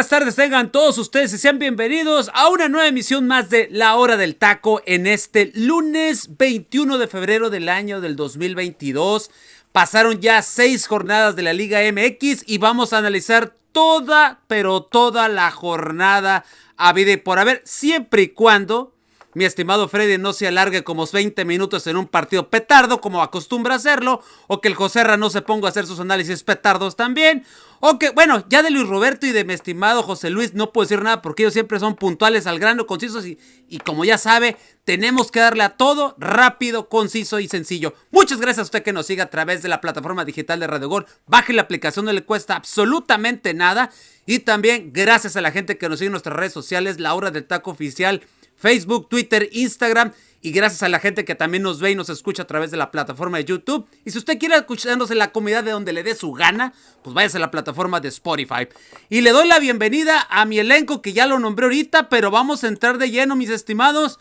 Buenas tardes, tengan todos ustedes y sean bienvenidos a una nueva emisión más de La Hora del Taco en este lunes 21 de febrero del año del 2022. Pasaron ya seis jornadas de la Liga MX y vamos a analizar toda, pero toda la jornada a vida y por haber, siempre y cuando mi estimado Freddy no se alargue como 20 minutos en un partido petardo, como acostumbra hacerlo, o que el Joserra no se ponga a hacer sus análisis petardos también, o que, bueno, ya de Luis Roberto y de mi estimado José Luis no puedo decir nada porque ellos siempre son puntuales al grano, concisos y, y como ya sabe, tenemos que darle a todo rápido, conciso y sencillo. Muchas gracias a usted que nos siga a través de la plataforma digital de Radio Gol. Baje la aplicación, no le cuesta absolutamente nada. Y también gracias a la gente que nos sigue en nuestras redes sociales, la hora del taco oficial Facebook, Twitter, Instagram y gracias a la gente que también nos ve y nos escucha a través de la plataforma de YouTube. Y si usted quiere escucharnos en la comunidad de donde le dé su gana, pues váyase a la plataforma de Spotify. Y le doy la bienvenida a mi elenco que ya lo nombré ahorita, pero vamos a entrar de lleno, mis estimados.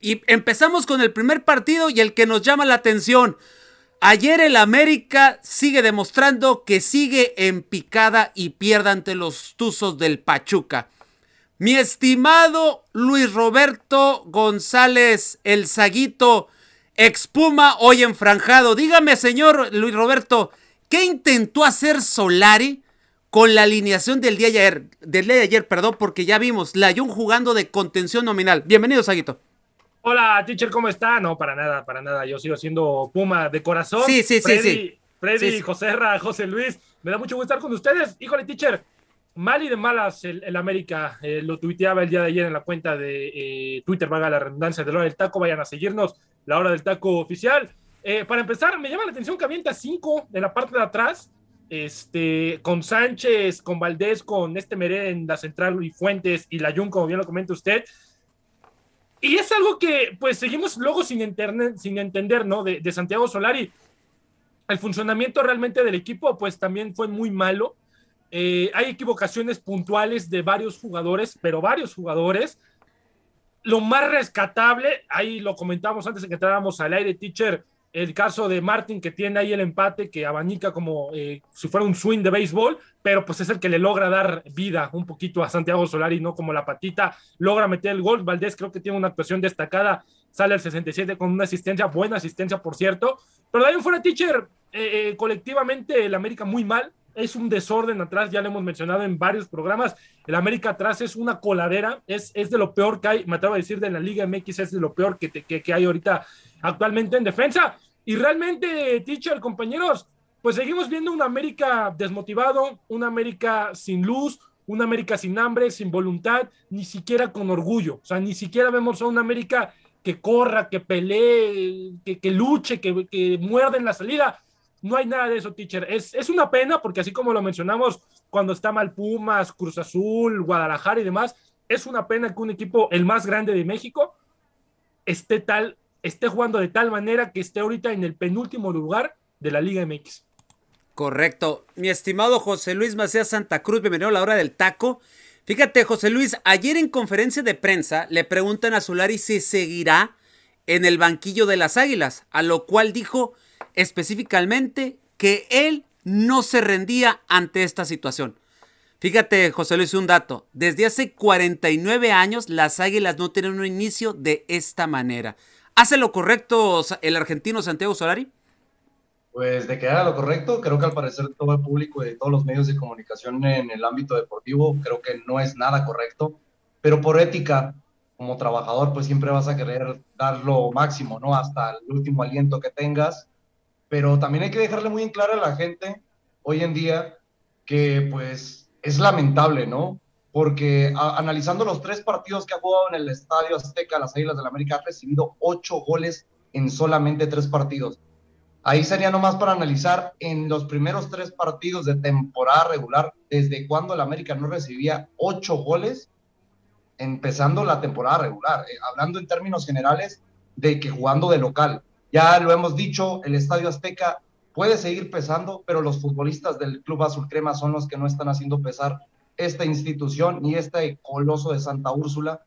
Y empezamos con el primer partido y el que nos llama la atención. Ayer el América sigue demostrando que sigue en picada y pierde ante los Tuzos del Pachuca. Mi estimado Luis Roberto González, el Saguito, expuma hoy enfranjado. Dígame, señor Luis Roberto, ¿qué intentó hacer Solari con la alineación del día de ayer? Del día de ayer, perdón, porque ya vimos la Jun jugando de contención nominal. Bienvenido, Saguito. Hola, teacher, ¿cómo está? No, para nada, para nada. Yo sigo siendo Puma de corazón. Sí, sí, Freddy, sí, sí. Freddy, Sí, sí. José Ra, José Luis, me da mucho gusto estar con ustedes. Híjole, teacher, mal y de malas el, el América. eh, lo tuiteaba el día de ayer en la cuenta de eh, Twitter, vaga la redundancia de la hora del taco. Vayan a seguirnos, la hora del taco oficial. Eh, para empezar, me llama la atención que avienta cinco de la parte de atrás. Este, con Sánchez, con Valdés, con este Meré en la central y Fuentes y la Jun, como bien lo comenta usted. Y es algo que pues seguimos luego sin, enterne- sin entender, ¿no? De, de Santiago Solari. El funcionamiento realmente del equipo pues también fue muy malo. Eh, hay equivocaciones puntuales de varios jugadores, pero varios jugadores. Lo más rescatable, ahí lo comentamos antes de que entráramos al aire, teacher, el caso de Martin que tiene ahí el empate que abanica como eh, si fuera un swing de béisbol, pero pues es el que le logra dar vida un poquito a Santiago Solari, no como la patita, logra meter el gol. Valdés creo que tiene una actuación destacada, sale al 67 con una asistencia, buena asistencia por cierto, pero de ahí fuera, teacher, eh, eh, colectivamente el América muy mal, es un desorden atrás, ya lo hemos mencionado en varios programas. El América atrás es una coladera, es, es de lo peor que hay, me atrevo a decir, de la Liga MX, es de lo peor que, que, que hay ahorita actualmente en defensa. Y realmente, teacher, compañeros, pues seguimos viendo un América desmotivado, un América sin luz, un América sin hambre, sin voluntad, ni siquiera con orgullo. O sea, ni siquiera vemos a un América que corra, que pelee, que, que luche, que, que muerde en la salida. No hay nada de eso, teacher. Es, es una pena porque así como lo mencionamos cuando está mal Pumas, Cruz Azul, Guadalajara y demás, es una pena que un equipo, el más grande de México, esté tal, esté jugando de tal manera que esté ahorita en el penúltimo lugar de la Liga MX. Correcto. Mi estimado José Luis Macías Santa Cruz, bienvenido a la hora del taco. Fíjate, José Luis, ayer en conferencia de prensa le preguntan a Solari si seguirá en el banquillo de las Águilas, a lo cual dijo específicamente que él no se rendía ante esta situación. Fíjate, José Luis, un dato. Desde hace 49 años las Águilas no tienen un inicio de esta manera. ¿Hace lo correcto el argentino Santiago Solari? Pues de que haga lo correcto, creo que al parecer todo el público y todos los medios de comunicación en el ámbito deportivo, creo que no es nada correcto, pero por ética, como trabajador, pues siempre vas a querer dar lo máximo, ¿no? Hasta el último aliento que tengas, pero también hay que dejarle muy en claro a la gente hoy en día que pues es lamentable, ¿no? Porque analizando los tres partidos que ha jugado en el Estadio Azteca, las Águilas del América ha recibido ocho goles en solamente tres partidos Ahí sería nomás para analizar en los primeros tres partidos de temporada regular, desde cuando el América no recibía ocho goles, empezando la temporada regular, eh, hablando en términos generales de que jugando de local. Ya lo hemos dicho, el Estadio Azteca puede seguir pesando, pero los futbolistas del Club Azul Crema son los que no están haciendo pesar esta institución y este coloso de Santa Úrsula.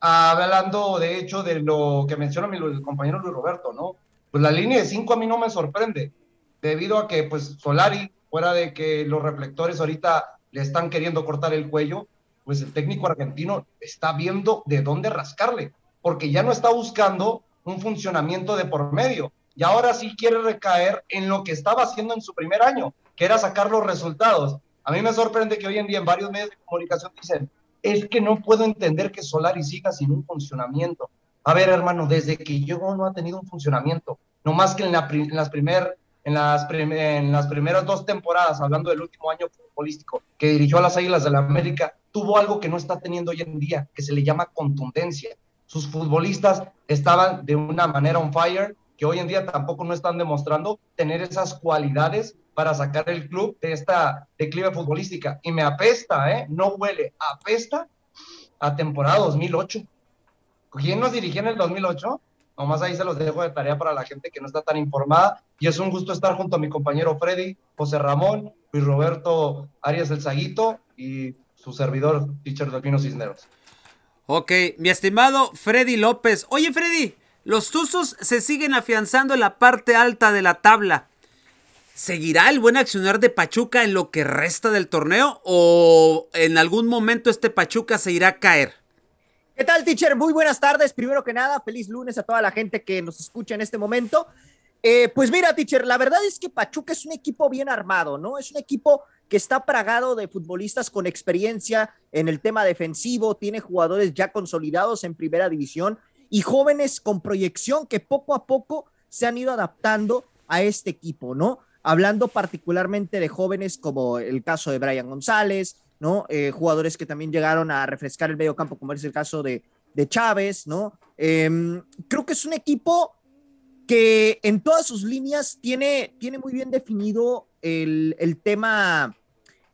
Hablando, de hecho, de lo que menciona mi compañero Luis Roberto, ¿no? pues la línea de cinco a mí no me sorprende, debido a que pues Solari, fuera de que los reflectores ahorita le están queriendo cortar el cuello, pues el técnico argentino está viendo de dónde rascarle, porque ya no está buscando un funcionamiento de por medio, y ahora sí quiere recaer en lo que estaba haciendo en su primer año, que era sacar los resultados. A mí me sorprende que hoy en día en varios medios de comunicación dicen, es que no puedo entender que Solari siga sin un funcionamiento. A ver, hermano, desde que llegó no ha tenido un funcionamiento. No más que en, las, primer, en, las en las primeras dos temporadas, hablando del último año futbolístico, que dirigió a las Águilas de la América, tuvo algo que no está teniendo hoy en día, que se le llama contundencia. Sus futbolistas estaban de una manera on fire, que hoy en día tampoco no están demostrando tener esas cualidades para sacar el club de esta declive futbolística. Y me apesta, ¿eh? No huele, apesta a temporada 2008. ¿Quién nos dirigía en el 2008? Nomás ahí se los dejo de tarea para la gente que no está tan informada. Y es un gusto estar junto a mi compañero Freddy, José Ramón, Luis Roberto Arias del Zaguito y su servidor, Teacher Delfino Cisneros. Ok, mi estimado Freddy López. Oye, Freddy, los Tuzos se siguen afianzando en la parte alta de la tabla. ¿Seguirá el buen accionar de Pachuca en lo que resta del torneo o en algún momento este Pachuca se irá a caer? ¿Qué tal, teacher? Muy buenas tardes. Primero que nada, feliz lunes a toda la gente que nos escucha en este momento. Eh, pues mira, teacher, la verdad es que Pachuca es un equipo bien armado, ¿no? Es un equipo que está pragado de futbolistas con experiencia en el tema defensivo, tiene jugadores ya consolidados en primera división y jóvenes con proyección que poco a poco se han ido adaptando a este equipo, ¿no? Hablando particularmente de jóvenes como el caso de Brian González, ¿no? Eh, jugadores que también llegaron a refrescar el medio campo, como es el caso de, Chávez, ¿no? Em, creo que es un equipo que en todas sus líneas tiene, tiene muy bien definido el, tema,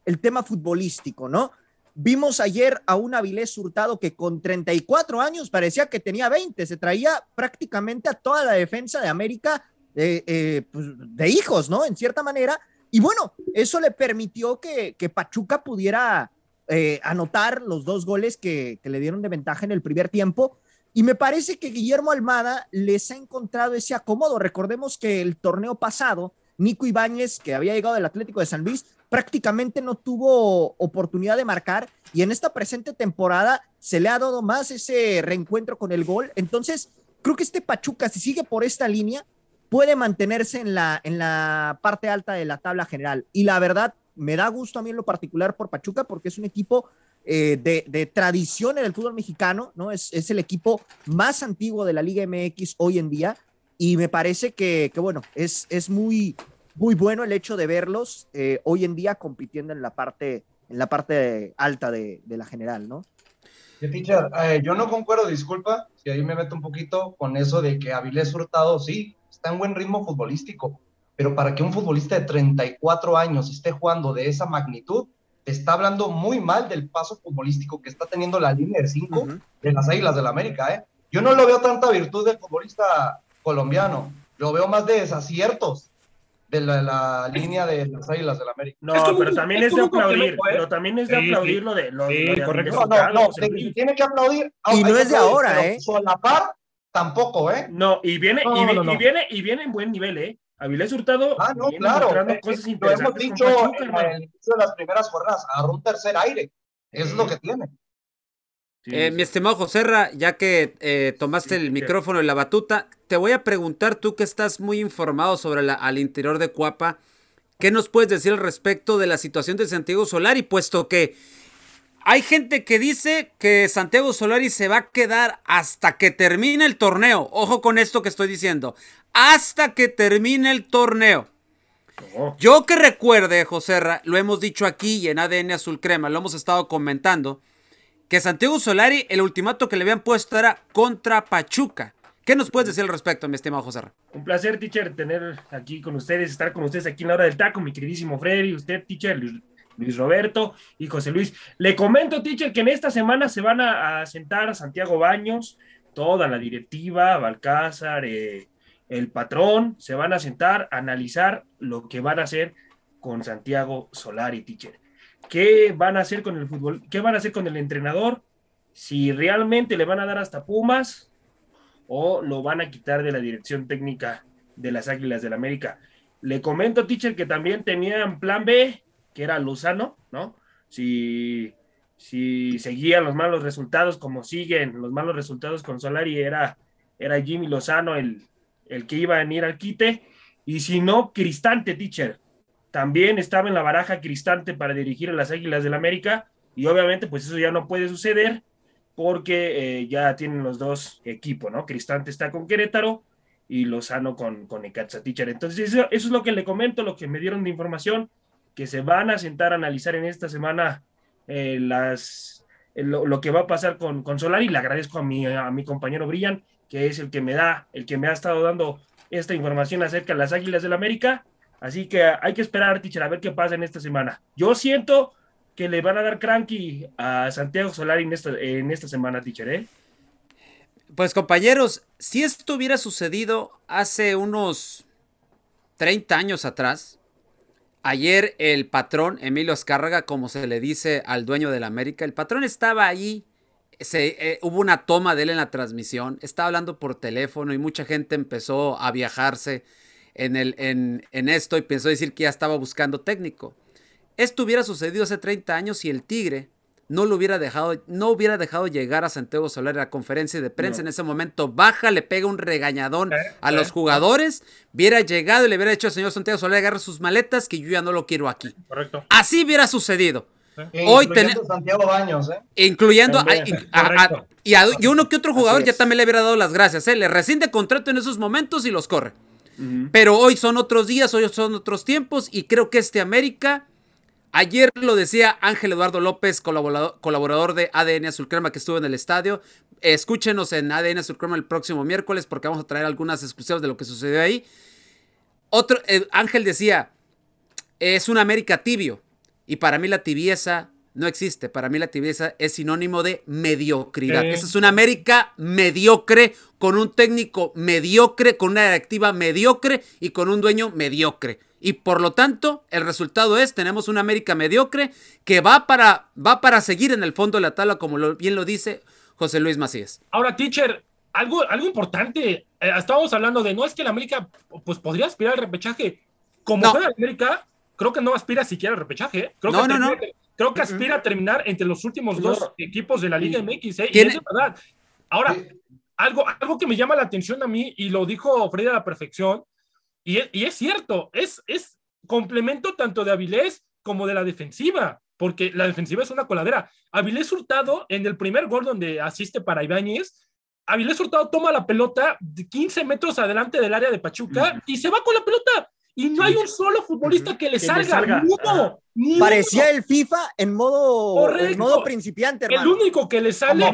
el tema futbolístico, ¿no? Vimos ayer a un Avilés Hurtado que con 34 años parecía que tenía 20, se traía prácticamente a toda la defensa de América eh, pues, de hijos, ¿no? En cierta manera, y bueno, eso le permitió que, Pachuca pudiera eh, anotar los dos goles que, le dieron de ventaja en el primer tiempo. Y me parece que Guillermo Almada les ha encontrado ese acomodo. Recordemos que el torneo pasado, Nico Ibáñez, que había llegado del Atlético de San Luis, prácticamente no tuvo oportunidad de marcar y en esta presente temporada se le ha dado más ese reencuentro con el gol. Entonces, creo que este Pachuca, si sigue por esta línea, puede mantenerse en la, en la parte alta de la tabla general. Y la verdad, me da gusto a mí en lo particular por Pachuca porque es un equipo eh, de, tradición en el fútbol mexicano, ¿no? Es, es, el equipo más antiguo de la Liga MX hoy en día y me parece que, bueno, es, es muy, muy bueno el hecho de verlos eh, hoy en día compitiendo en la parte, en la parte alta de, la general, ¿no? Eh, yo no concuerdo, disculpa, si ahí me meto un poquito con eso de que Avilés Hurtado sí, está en buen ritmo futbolístico, pero para que un futbolista de 34 años esté jugando de esa magnitud, está hablando muy mal del paso futbolístico que está teniendo la línea de 5 de las Águilas del la América. ¿eh? Yo no lo veo tanta virtud del futbolista colombiano, lo veo más de desaciertos de la, línea de las Águilas del la América. No, pero también es, de aplaudir, ¿eh? pero también es de aplaudir lo de lo, correcto. No, no, no, tiene que aplaudir. Y no es de ahora, ¿eh? Solapar tampoco, ¿eh? No, y viene, y, viene, y viene en buen nivel, ¿eh? Avilés Hurtado. Ah, no, claro. Eh, cosas lo hemos dicho en el inicio de las primeras jornadas, agarró un tercer aire. Eso es lo que tiene. Eh, mi estimado Joserra, ya que eh, tomaste el micrófono y la batuta, te voy a preguntar, tú que estás muy informado sobre la, al interior de Cuapa, ¿qué nos puedes decir al respecto de la situación de Santiago Solari, puesto que hay gente que dice que Santiago Solari se va a quedar hasta que termine el torneo. Ojo con esto que estoy diciendo. Hasta que termine el torneo. Oh. Yo que recuerde, José, lo hemos dicho aquí y en ADN Azul Crema, lo hemos estado comentando, que Santiago Solari, el ultimato que le habían puesto era contra Pachuca. ¿Qué nos puedes decir al respecto, mi estimado José? Un placer, teacher, tener aquí con ustedes, estar con ustedes aquí en la hora del taco, mi queridísimo Freddy, usted, teacher, Luis, Roberto y José Luis. Le comento, teacher, que en esta semana se van a, sentar a Santiago Baños, toda la directiva, Balcázar, eh, el patrón, se van a sentar a analizar lo que van a hacer con Santiago Solari, teacher. ¿Qué van a hacer con el fútbol? ¿Qué van a hacer con el entrenador? Si realmente le van a dar hasta Pumas, o lo van a quitar de la dirección técnica de las Águilas del la América. Le comento, teacher, que también tenían plan B, que era Luzano, ¿no? Si, si seguían los malos resultados como siguen los malos resultados con Solari, era, era Jimmy Lozano el, el que iba a venir al quite. Y si no, Cristante, teacher. También estaba en la baraja Cristante para dirigir a las Águilas del la América. Y obviamente, pues eso ya no puede suceder porque eh, ya tienen los dos equipos, ¿no? Cristante está con Querétaro y Lozano con, con Teacher. Entonces, eso, es lo que le comento, lo que me dieron de información, que se van a sentar a analizar en esta semana eh, las, lo, que va a pasar con, con Solari. Le agradezco a mi, a mi compañero Brillan, que es el que me da, el que me ha estado dando esta información acerca de las Águilas del América. Así que hay que esperar, teacher, a ver qué pasa en esta semana. Yo siento que le van a dar cranky a Santiago Solari en esta, en esta semana, teacher, ¿eh? Pues compañeros, si esto hubiera sucedido hace unos 30 años atrás, ayer el patrón Emilio Escárraga, como se le dice al dueño de la América, el patrón estaba ahí, se, eh, hubo una toma de él en la transmisión, estaba hablando por teléfono y mucha gente empezó a viajarse en, el, en, en esto y pensó decir que ya estaba buscando técnico. Esto hubiera sucedido hace 30 años si el Tigre no lo hubiera dejado, no hubiera dejado llegar a Santiago Solar a la conferencia de prensa en ese momento, baja, le pega un regañadón a los jugadores, hubiera llegado y le hubiera dicho al señor Santiago Solar, agarra sus maletas, que yo ya no lo quiero aquí. Correcto. Así hubiera sucedido. Hoy incluyendo Santiago Baños, ¿eh? Incluyendo a, y, uno que otro jugador ya también le hubiera dado las gracias, ¿eh? Le rescinde contrato en esos momentos y los corre. Pero hoy son otros días, hoy son otros tiempos y creo que este América Ayer lo decía Ángel Eduardo López, colaborador, de ADN Azul Crema que estuvo en el estadio. Escúchenos en ADN Azul Crema el próximo miércoles porque vamos a traer algunas exclusivas de lo que sucedió ahí. Otro, eh, Ángel decía, es un América tibio y para mí la tibieza no existe. Para mí la tibieza es sinónimo de mediocridad. Esa es una América mediocre, con un técnico mediocre, con una directiva mediocre y con un dueño mediocre y por lo tanto el resultado es tenemos una América mediocre que va para, va para seguir en el fondo de la tabla como bien lo dice José Luis Macías. Ahora, teacher, algo, algo importante, eh, estábamos hablando de no es que la América pues podría aspirar al repechaje. Como no. América, creo que no aspira siquiera al repechaje. ¿eh? Creo no, que no, no. Creo que aspira a terminar entre los últimos dos equipos de la Liga MX. ¿eh? Y es verdad. Ahora, algo, algo que me llama la atención a mí, y lo dijo Freddy a la perfección, y es, cierto, es, es complemento tanto de Avilés como de la defensiva, porque la defensiva es una coladera. Avilés Hurtado, en el primer gol donde asiste para Ibáñez, Avilés Hurtado toma la pelota de 15 metros adelante del área de Pachuca y se va con la pelota. Y no hay un solo futbolista que le salga. Parecía el FIFA en modo, en modo principiante. El único que le sale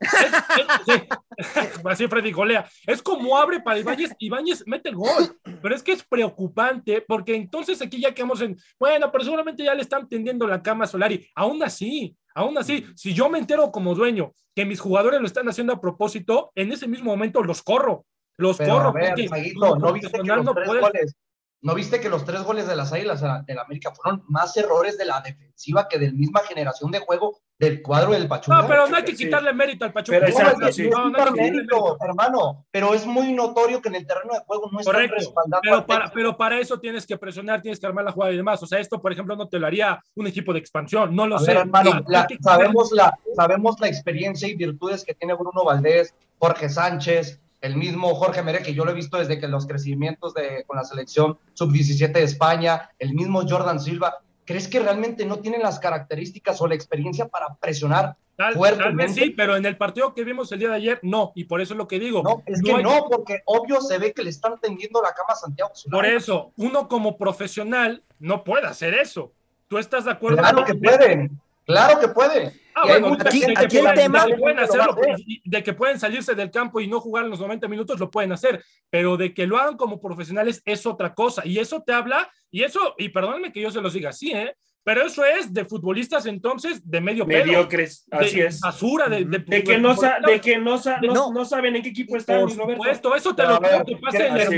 así Freddy golea. Es como abre para Ibáñez, Ibáñez mete el gol. Pero es que es preocupante porque entonces aquí ya quedamos en, bueno, pero seguramente ya le están tendiendo la cama a Solari. Aún así, aún así, si yo me entero como dueño que mis jugadores lo están haciendo a propósito, en ese mismo momento los corro. Los corro. ¿no viste que los tres goles ¿No viste que los tres goles de las Águilas de la América fueron más errores de la defensiva que de misma generación de juego del cuadro del Pachuca? No, pero no hay que quitarle mérito al Pachuca. Pero, no, mérito, hermano, pero es muy notorio que en el terreno de juego no están respaldando. Pero para, pero para eso tienes que presionar, tienes que armar la jugada y demás. O sea, esto, por ejemplo, no te lo haría un equipo de expansión, no lo sé. hermano, sabemos, la, sabemos la experiencia y virtudes que tiene Bruno Valdés, Jorge Sánchez, el mismo Jorge Mere, que yo lo he visto desde que los crecimientos de, con la selección sub-17 de España, el mismo Jordan Silva, ¿crees que realmente no tienen las características o la experiencia para presionar Tal, tal, vez sí, pero en el partido que vimos el día de ayer, no, y por eso es lo que digo. No, es que no, porque obvio se ve que le están tendiendo la cama a Santiago Por eso, uno como profesional no puede hacer eso. ¿Tú estás de acuerdo? Claro que pueden. Claro que puede. Ah, bueno, aquí- de, el pueden- tema- de que pueden hacerlo, y de que pueden salirse del campo y no jugar en los 90 minutos, lo pueden hacer, pero de que lo hagan como profesionales es otra cosa. Y eso te habla, y eso, y perdónenme que yo se los diga así, ¿eh? Pero eso es de futbolistas entonces de medio pelo. Mediocres, de así es. Basura, de, de, De que no, sa- de que no, sa- no, No. no saben en qué equipo están, Por supuesto, eso te lo ver, que pase que- en vez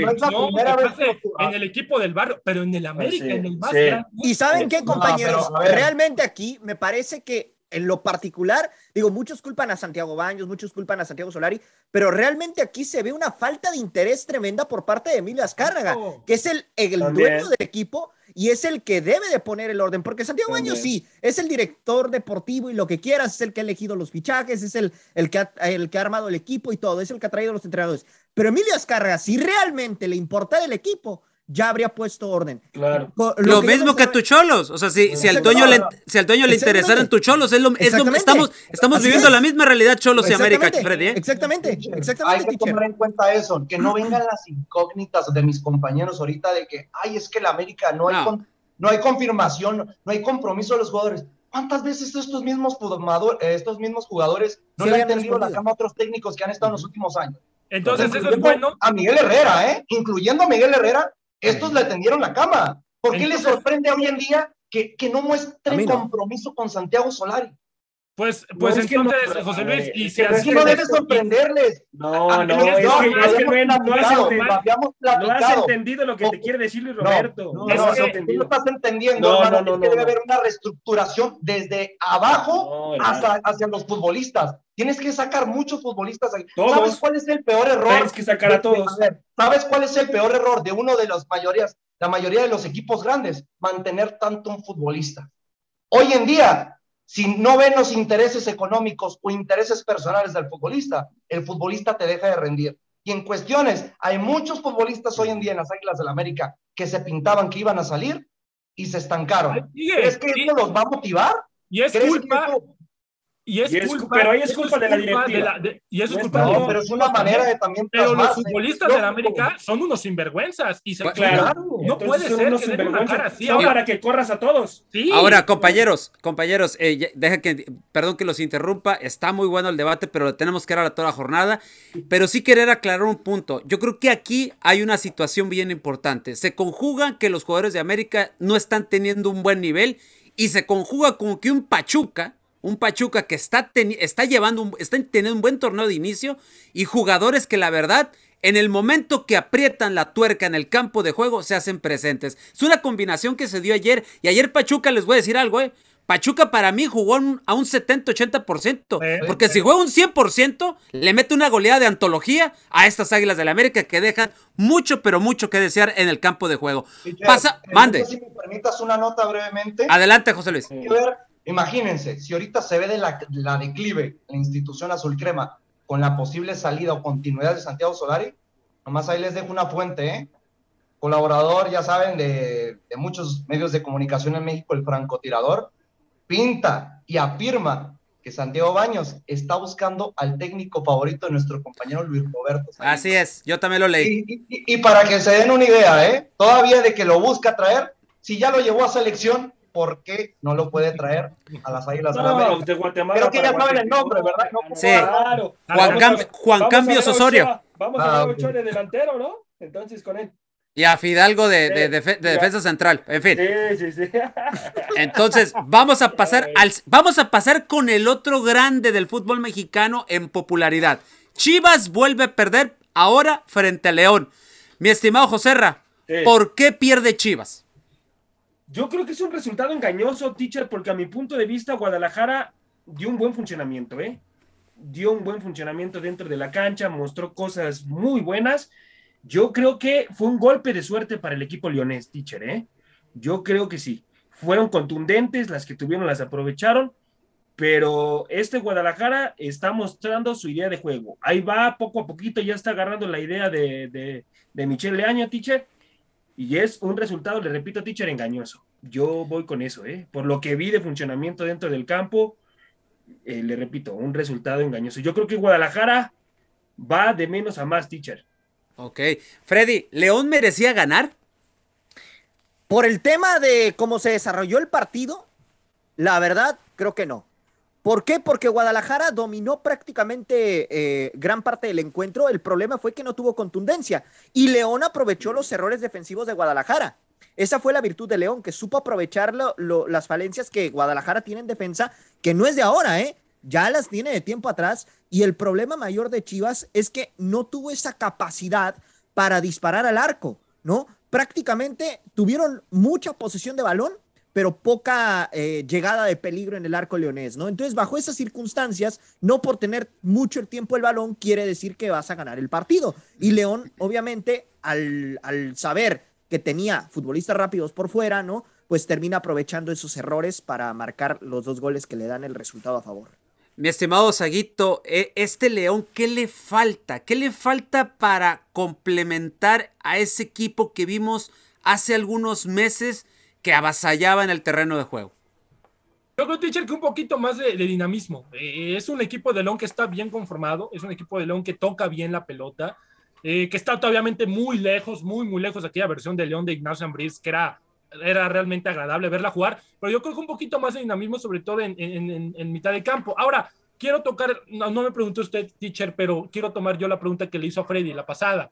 pase en el equipo del barrio, pero en el América, sí, en el más sí. Y saben qué, No, compañeros, pero, realmente aquí me parece que en lo particular, digo, muchos culpan a Santiago Baños, muchos culpan a Santiago Solari, pero realmente aquí se ve una falta de interés tremenda por parte de Emilio Azcárraga, que es el, el dueño del equipo y es el que debe de poner el orden, porque Santiago. Baños sí, es el director deportivo y lo que quieras, es el que ha elegido los fichajes, es el, el, que ha, el que ha armado el equipo y todo, es el que ha traído los entrenadores. Pero Emilio Azcárraga, si realmente le importa el equipo, ya habría puesto orden. Claro. Co- Lo, que mismo que a sabe- tu cholos. O sea, si, si al dueño le, si al dueño le Exactamente. interesara en tu cholos, es lo, es lo- estamos, estamos Así viviendo es. la misma realidad cholos y América, Freddy. ¿eh? Exactamente, Hay exactamente, que teacher. tomar en cuenta eso, que no vengan las incógnitas de mis compañeros ahorita de que, ay, es que la América no hay, No. con- no hay confirmación, no hay compromiso de los jugadores. ¿Cuántas veces estos mismos, eh, estos mismos jugadores no Sí le han tendido la cama a otros técnicos que han estado en los últimos años? Entonces, eso es bueno. A Miguel Herrera, ¿eh? Incluyendo a Miguel Herrera, estos le tendieron la cama. ¿Por qué Entonces- les sorprende hoy en día que, que no muestren no. compromiso con Santiago Solari? Pues, pues es que no, entonces, pero, José a ver, Luis, y es si que no es así no que- debe sorprenderles. No, Ah, no, no, es que, no, es que no, has, no no entendido lo que te quiere decir Luis No, Roberto. No, Es no, no, que- tú no estás entendiendo, No, hermano. no, no, es que no, debe no. haber una reestructuración desde abajo No, hasta, hacia los futbolistas. Tienes que sacar muchos futbolistas. ahí. Todos. ¿Sabes cuál es el peor error? Tienes que sacar a todos. ¿Sabes cuál es el peor error de uno de las mayorías, la mayoría de los equipos grandes? Mantener tanto un futbolista. Hoy en día, si no ven los intereses económicos o intereses personales del futbolista, el futbolista te deja de rendir. Y en cuestiones, hay muchos futbolistas hoy en día en las Águilas del América que se pintaban que iban a salir y se estancaron. ¿Crees que esto los va a motivar? y es ¿Crees culpa, y es Y es- culpa, pero ahí es culpa de la directiva. de y eso No es culpa de- No, pero es una manera de también Pero los futbolistas de la Lógico. América son unos sinvergüenzas y se Claro. no puede son ser unos que den una sinvergüenzas. cara así. Son Ahora, para que corras a todos. sí. Ahora, compañeros, compañeros, eh, deja que, perdón que los interrumpa, está muy bueno el debate, pero tenemos que ir a toda la jornada. Pero sí querer aclarar un punto. Yo creo que aquí hay una situación bien importante. Se conjuga que los jugadores de América no están teniendo un buen nivel y se conjuga como que un Pachuca, un Pachuca que está, está llevando, un, está teniendo un buen torneo de inicio y jugadores que la verdad en el momento que aprietan la tuerca en el campo de juego se hacen presentes. Es una combinación que se dio ayer y ayer Pachuca les voy a decir algo, eh. Pachuca para mí jugó un- a un 70-80%. Sí. Porque si juega un 100%, le mete una goleada de antología a estas Águilas del América que dejan mucho, pero mucho que desear en el campo de juego. Pasa, mande. Si me permitas una nota brevemente. Adelante, José Luis. Hay que ver, imagínense, si ahorita se ve de la, la declive la institución azul crema con la posible salida o continuidad de Santiago Solari, nomás ahí les dejo una fuente, ¿eh? Colaborador, ya saben, de, de muchos medios de comunicación en México, el francotirador, pinta y afirma que Santiago Baños está buscando al técnico favorito de nuestro compañero Luis Roberto. Sánchez. Así es, yo también lo leí. Y, y- y para que se den una idea, ¿eh? Todavía de que lo busca traer, si ya lo llevó a selección, ¿por qué no lo puede traer a las Águilas de la No, América? de Guatemala. Creo que ya saben el nombre. ¿verdad? No, Sí. Claro. Juan, a Cam- Juan vamos a Cambios ver a Osorio. Vamos a Ah, ver a ok. Ochoa de delantero, ¿no? Entonces con él. Y a Fidalgo de, defensa central. En fin. Sí, sí, sí. Entonces, vamos a pasar al vamos a pasar con el otro grande del fútbol mexicano en popularidad. Chivas vuelve a perder ahora frente a León. Mi estimado Joserra, Sí. ¿por qué pierde Chivas? Yo creo que es un resultado engañoso, teacher, porque a mi punto de vista Guadalajara dio un buen funcionamiento, ¿eh? Dio un buen funcionamiento dentro de la cancha, mostró cosas muy buenas. Yo creo que fue un golpe de suerte para el equipo leonés, teacher, ¿eh? Yo creo que sí. Fueron contundentes, las que tuvieron las aprovecharon, pero este Guadalajara está mostrando su idea de juego. Ahí va, poco a poquito, ya está agarrando la idea de, de, de Michel Leaño, teacher, y es un resultado, le repito, teacher, engañoso. Yo voy con eso, ¿eh? Por lo que vi de funcionamiento dentro del campo, eh, le repito, un resultado engañoso. Yo creo que Guadalajara va de menos a más, teacher. Ok. Freddy, ¿León merecía ganar? Por el tema de cómo se desarrolló el partido, La verdad, creo que no. ¿Por qué? Porque Guadalajara dominó prácticamente eh, gran parte del encuentro. El problema fue que no tuvo contundencia y León aprovechó los errores defensivos de Guadalajara. Esa fue la virtud de León, que supo aprovechar las falencias que Guadalajara tiene en defensa, que no es de ahora, ¿eh? Ya las tiene de tiempo atrás. Y el problema mayor de Chivas es que no tuvo esa capacidad para disparar al arco, ¿no? Prácticamente tuvieron mucha posesión de balón, pero poca eh, llegada de peligro en el arco leonés, ¿no? Entonces, bajo esas circunstancias, no por tener mucho el tiempo el balón, quiere decir que vas a ganar el partido. Y León, obviamente, al, al saber que tenía futbolistas rápidos por fuera, ¿no? Pues termina aprovechando esos errores para marcar los dos goles que le dan el resultado a favor. Mi estimado Saguito, e, este León, ¿qué le falta? ¿Qué le falta para complementar a ese equipo que vimos hace algunos meses que avasallaba en el terreno de juego? Yo creo, teacher, que un poquito más de, dinamismo. Eh, es un equipo de León que está bien conformado, es un equipo de León que toca bien la pelota, eh, que está obviamente muy lejos, muy, muy lejos de aquella versión de León de Ignacio Ambriz, que era, era realmente agradable verla jugar, pero yo creo que un poquito más de dinamismo, sobre todo en, en, en, mitad de campo. Ahora, quiero tocar, no, me preguntó usted, teacher, pero quiero tomar yo la pregunta que le hizo a Freddy la pasada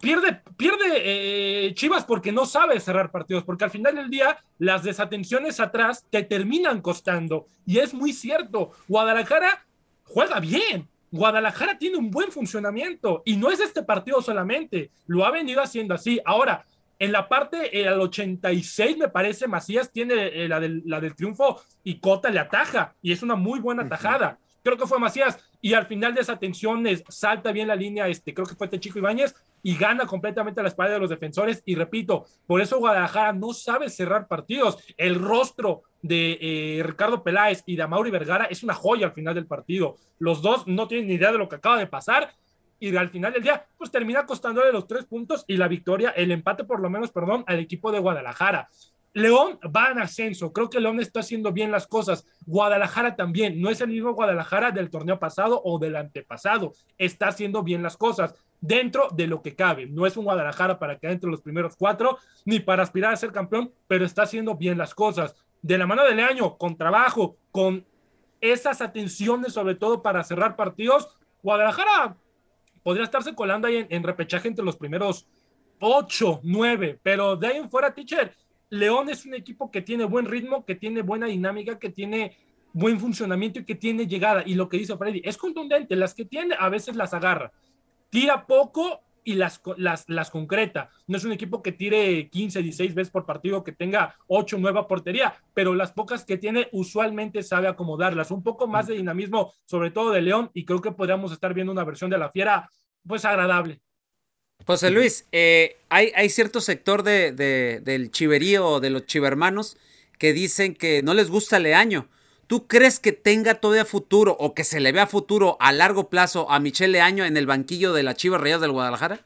pierde, pierde eh, Chivas porque no sabe cerrar partidos, porque al final del día las desatenciones atrás te terminan costando. Y es muy cierto, Guadalajara juega bien. Guadalajara tiene un buen funcionamiento y no es este partido solamente, lo ha venido haciendo así. Ahora, en la parte, al 86 me parece, Macías tiene eh, la, del, la del triunfo y Cota le ataja y es una muy buena tajada creo que fue Macías, y al final de esa tensión salta bien la línea, este, creo que fue Techico Ibáñez, y gana completamente la espalda de los defensores, y repito, por eso Guadalajara no sabe cerrar partidos, el rostro de eh, Ricardo Peláez y de Amauri Vergara es una joya al final del partido, los dos no tienen ni idea de lo que acaba de pasar, y al final del día, pues termina costándole los tres puntos y la victoria, el empate por lo menos, perdón, al equipo de Guadalajara. León va en ascenso, creo que León está haciendo bien las cosas. Guadalajara también, no es el mismo Guadalajara del torneo pasado o del antepasado, está haciendo bien las cosas dentro de lo que cabe. No es un Guadalajara para quedar entre los primeros cuatro, ni para aspirar a ser campeón, pero está haciendo bien las cosas. De la mano del año, con trabajo, con esas atenciones, sobre todo para cerrar partidos, Guadalajara podría estarse colando ahí en, en repechaje entre los primeros ocho, nueve, pero de ahí en fuera, teacher, León es un equipo que tiene buen ritmo, que tiene buena dinámica, que tiene buen funcionamiento y que tiene llegada. Y lo que dice Freddy, es contundente, las que tiene a veces las agarra. Tira poco y las, las, las concreta. No es un equipo que tire 15, 16 veces por partido, que tenga 8, 9 portería, pero las pocas que tiene usualmente sabe acomodarlas. Un poco más de dinamismo, sobre todo de León, y creo que podríamos estar viendo una versión de la Fiera, pues agradable. José Luis, eh, hay, hay, cierto sector de, del chiverío o de los chivermanos que dicen que no les gusta Leaño. ¿Tú crees que tenga todavía futuro o que se le vea futuro a largo plazo a Michelle Leaño en el banquillo de la Chivas Reyes del Guadalajara?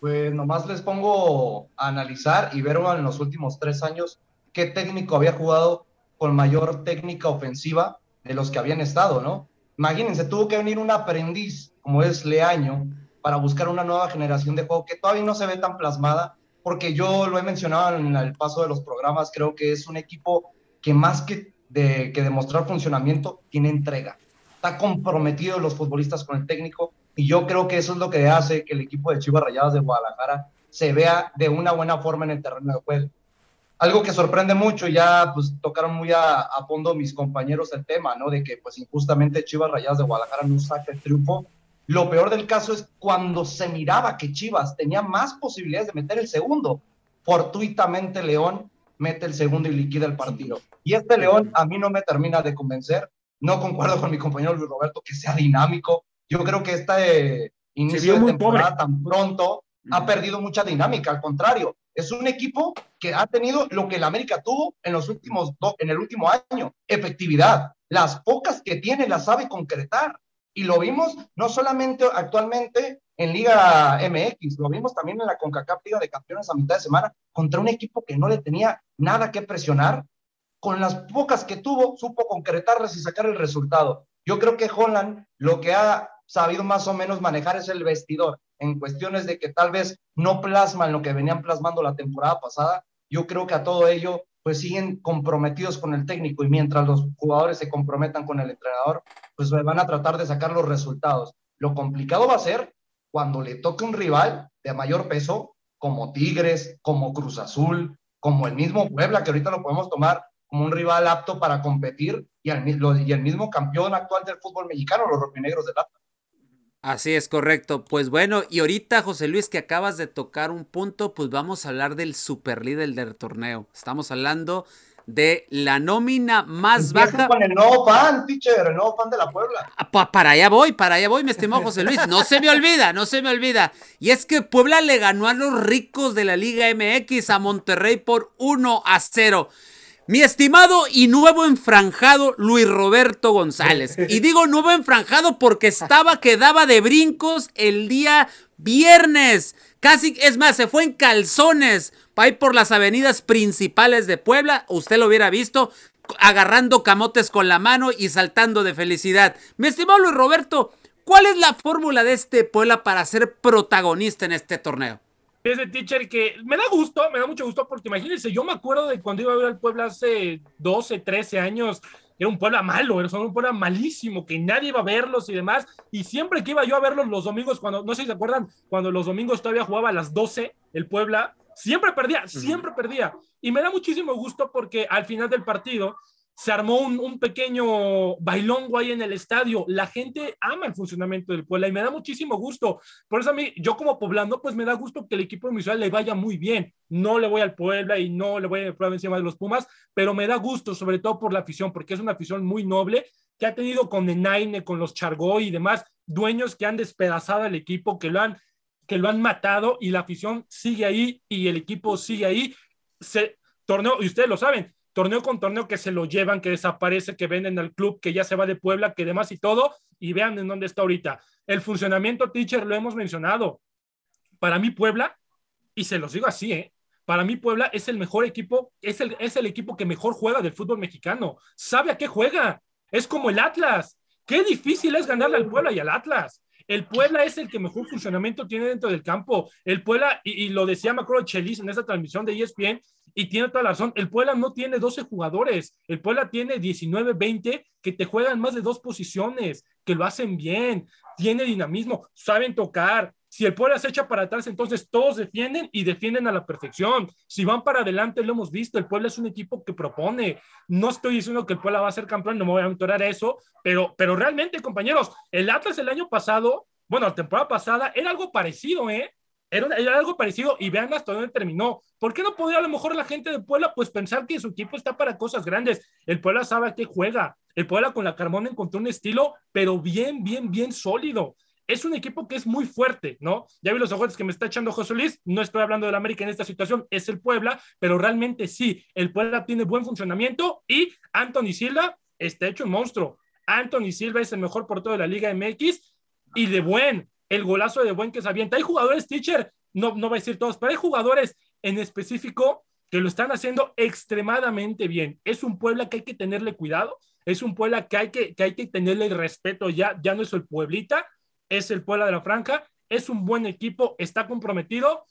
Pues nomás les pongo a analizar y ver en los últimos tres años qué técnico había jugado con mayor técnica ofensiva de los que habían estado, ¿no? Imagínense, tuvo que venir un aprendiz como es Leaño para buscar una nueva generación de juego que todavía no se ve tan plasmada, porque yo lo he mencionado en el paso de los programas, creo que es un equipo que más que, de, que demostrar funcionamiento, tiene entrega. Está comprometido los futbolistas con el técnico y yo creo que eso es lo que hace que el equipo de Chivas Rayadas de Guadalajara se vea de una buena forma en el terreno de juego. Algo que sorprende mucho, ya pues tocaron muy a, fondo mis compañeros el tema, ¿no? De que pues injustamente Chivas Rayadas de Guadalajara no saca el triunfo lo peor del caso es cuando se miraba que Chivas tenía más posibilidades de meter el segundo. Fortuitamente León mete el segundo y liquida el partido. Y este León a mí no me termina de convencer. No concuerdo con mi compañero Luis Roberto que sea dinámico. Yo creo que este inicio de temporada tan pronto ha perdido mucha dinámica. Al contrario, es un equipo que ha tenido lo que el América tuvo en los últimos en el último año, efectividad. Las pocas que tiene las sabe concretar. Y lo vimos no solamente actualmente en Liga MX, lo vimos también en la CONCACAF Liga de Campeones a mitad de semana contra un equipo que no le tenía nada que presionar. Con las pocas que tuvo, supo concretarlas y sacar el resultado. Yo creo que Holland lo que ha sabido más o menos manejar es el vestidor en cuestiones de que tal vez no plasman lo que venían plasmando la temporada pasada. Yo creo que a todo ello pues siguen comprometidos con el técnico y mientras los jugadores se comprometan con el entrenador, pues van a tratar de sacar los resultados. Lo complicado va a ser cuando le toque un rival de mayor peso, como Tigres, como Cruz Azul, como el mismo Puebla, que ahorita lo podemos tomar como un rival apto para competir, y el, y el mismo campeón actual del fútbol mexicano, los rojinegros del Atlas. Así es, correcto. Pues bueno, y ahorita, José Luis, que acabas de tocar un punto, pues vamos a hablar del superlíder del torneo. Estamos hablando de la nómina más baja. Con el nuevo fan, teacher, el nuevo fan de la Puebla. Ah, para allá voy, para allá voy, mi estimado José Luis. No se me olvida, no se me olvida. Y es que Puebla le ganó a los ricos de la Liga MX a Monterrey por 1 a 0. Mi estimado y nuevo enfranjado Luis Roberto González. Y digo nuevo enfranjado porque estaba que daba de brincos el día viernes. Casi, es más, se fue en calzones para ir por las avenidas principales de Puebla. Usted lo hubiera visto agarrando camotes con la mano y saltando de felicidad. Mi estimado Luis Roberto, ¿cuál es la fórmula de este Puebla para ser protagonista en este torneo? Ese teacher que me da gusto, me da mucho gusto porque imagínense, yo me acuerdo de cuando iba a ver al Puebla hace 12, 13 años, era un Puebla malo, era un Puebla malísimo, que nadie iba a verlos y demás, y siempre que iba yo a verlos los domingos, cuando, no sé si se acuerdan, cuando los domingos todavía jugaba a las 12 el Puebla, siempre perdía, siempre perdía, y me da muchísimo gusto porque al final del partido se armó un, pequeño bailongo ahí en el estadio. La gente ama el funcionamiento del Puebla y me da muchísimo gusto. Por eso a mí, yo como poblando, pues me da gusto que el equipo de mi le vaya muy bien. No le voy al Puebla y no le voy a probar encima de los Pumas, pero me da gusto, sobre todo por la afición, porque es una afición muy noble que ha tenido con Enaine, con los Chargoy y demás dueños que han despedazado al equipo, que lo han, que lo han matado y la afición sigue ahí y el equipo sigue ahí. Se, torneo, y ustedes lo saben, torneo con torneo que se lo llevan, que desaparece, que venden al club, que ya se va de Puebla, que demás y todo, y vean en dónde está ahorita. El funcionamiento, teacher, lo hemos mencionado. Para mí, Puebla, y se los digo así, ¿eh? Para mí, Puebla es el mejor equipo, es el, es el equipo que mejor juega del fútbol mexicano. Sabe a qué juega. Es como el Atlas. Qué difícil es ganarle al Puebla y al Atlas. El Puebla es el que mejor funcionamiento tiene dentro del campo. El Puebla, y, lo decía Macro Chelis en esa transmisión de ESPN, y tiene toda la razón, el Puebla no tiene 12 jugadores, el Puebla tiene 19, 20 que te juegan más de dos posiciones, que lo hacen bien, tiene dinamismo, saben tocar. Si el Puebla se echa para atrás, entonces todos defienden y defienden a la perfección. Si van para adelante, lo hemos visto, el Puebla es un equipo que propone. No estoy diciendo que el Puebla va a ser campeón, no me voy a aventurar eso, pero, pero realmente, compañeros, el Atlas el año pasado, bueno, la temporada pasada, era algo parecido, ¿eh? Era, algo parecido y vean hasta dónde terminó. ¿Por qué no podría a lo mejor la gente de Puebla pues pensar que su equipo está para cosas grandes? El Puebla sabe a qué juega. El Puebla con la Carmona encontró un estilo, pero bien, bien, bien sólido. Es un equipo que es muy fuerte, ¿no? Ya vi los ojos que me está echando José Luis. No estoy hablando del América en esta situación, es el Puebla, pero realmente sí, el Puebla tiene buen funcionamiento y Anthony Silva está hecho un monstruo. Anthony Silva es el mejor portero de la Liga MX y de buen el golazo de buen que se avienta. Hay jugadores, teacher, no, no va a decir todos, pero hay jugadores en específico que lo están haciendo extremadamente bien. Es un Puebla que hay que tenerle cuidado, es un Puebla que hay que, que, hay que tenerle respeto, ya, ya no es el Pueblita, es el Puebla de la Franja, es un buen equipo, está comprometido.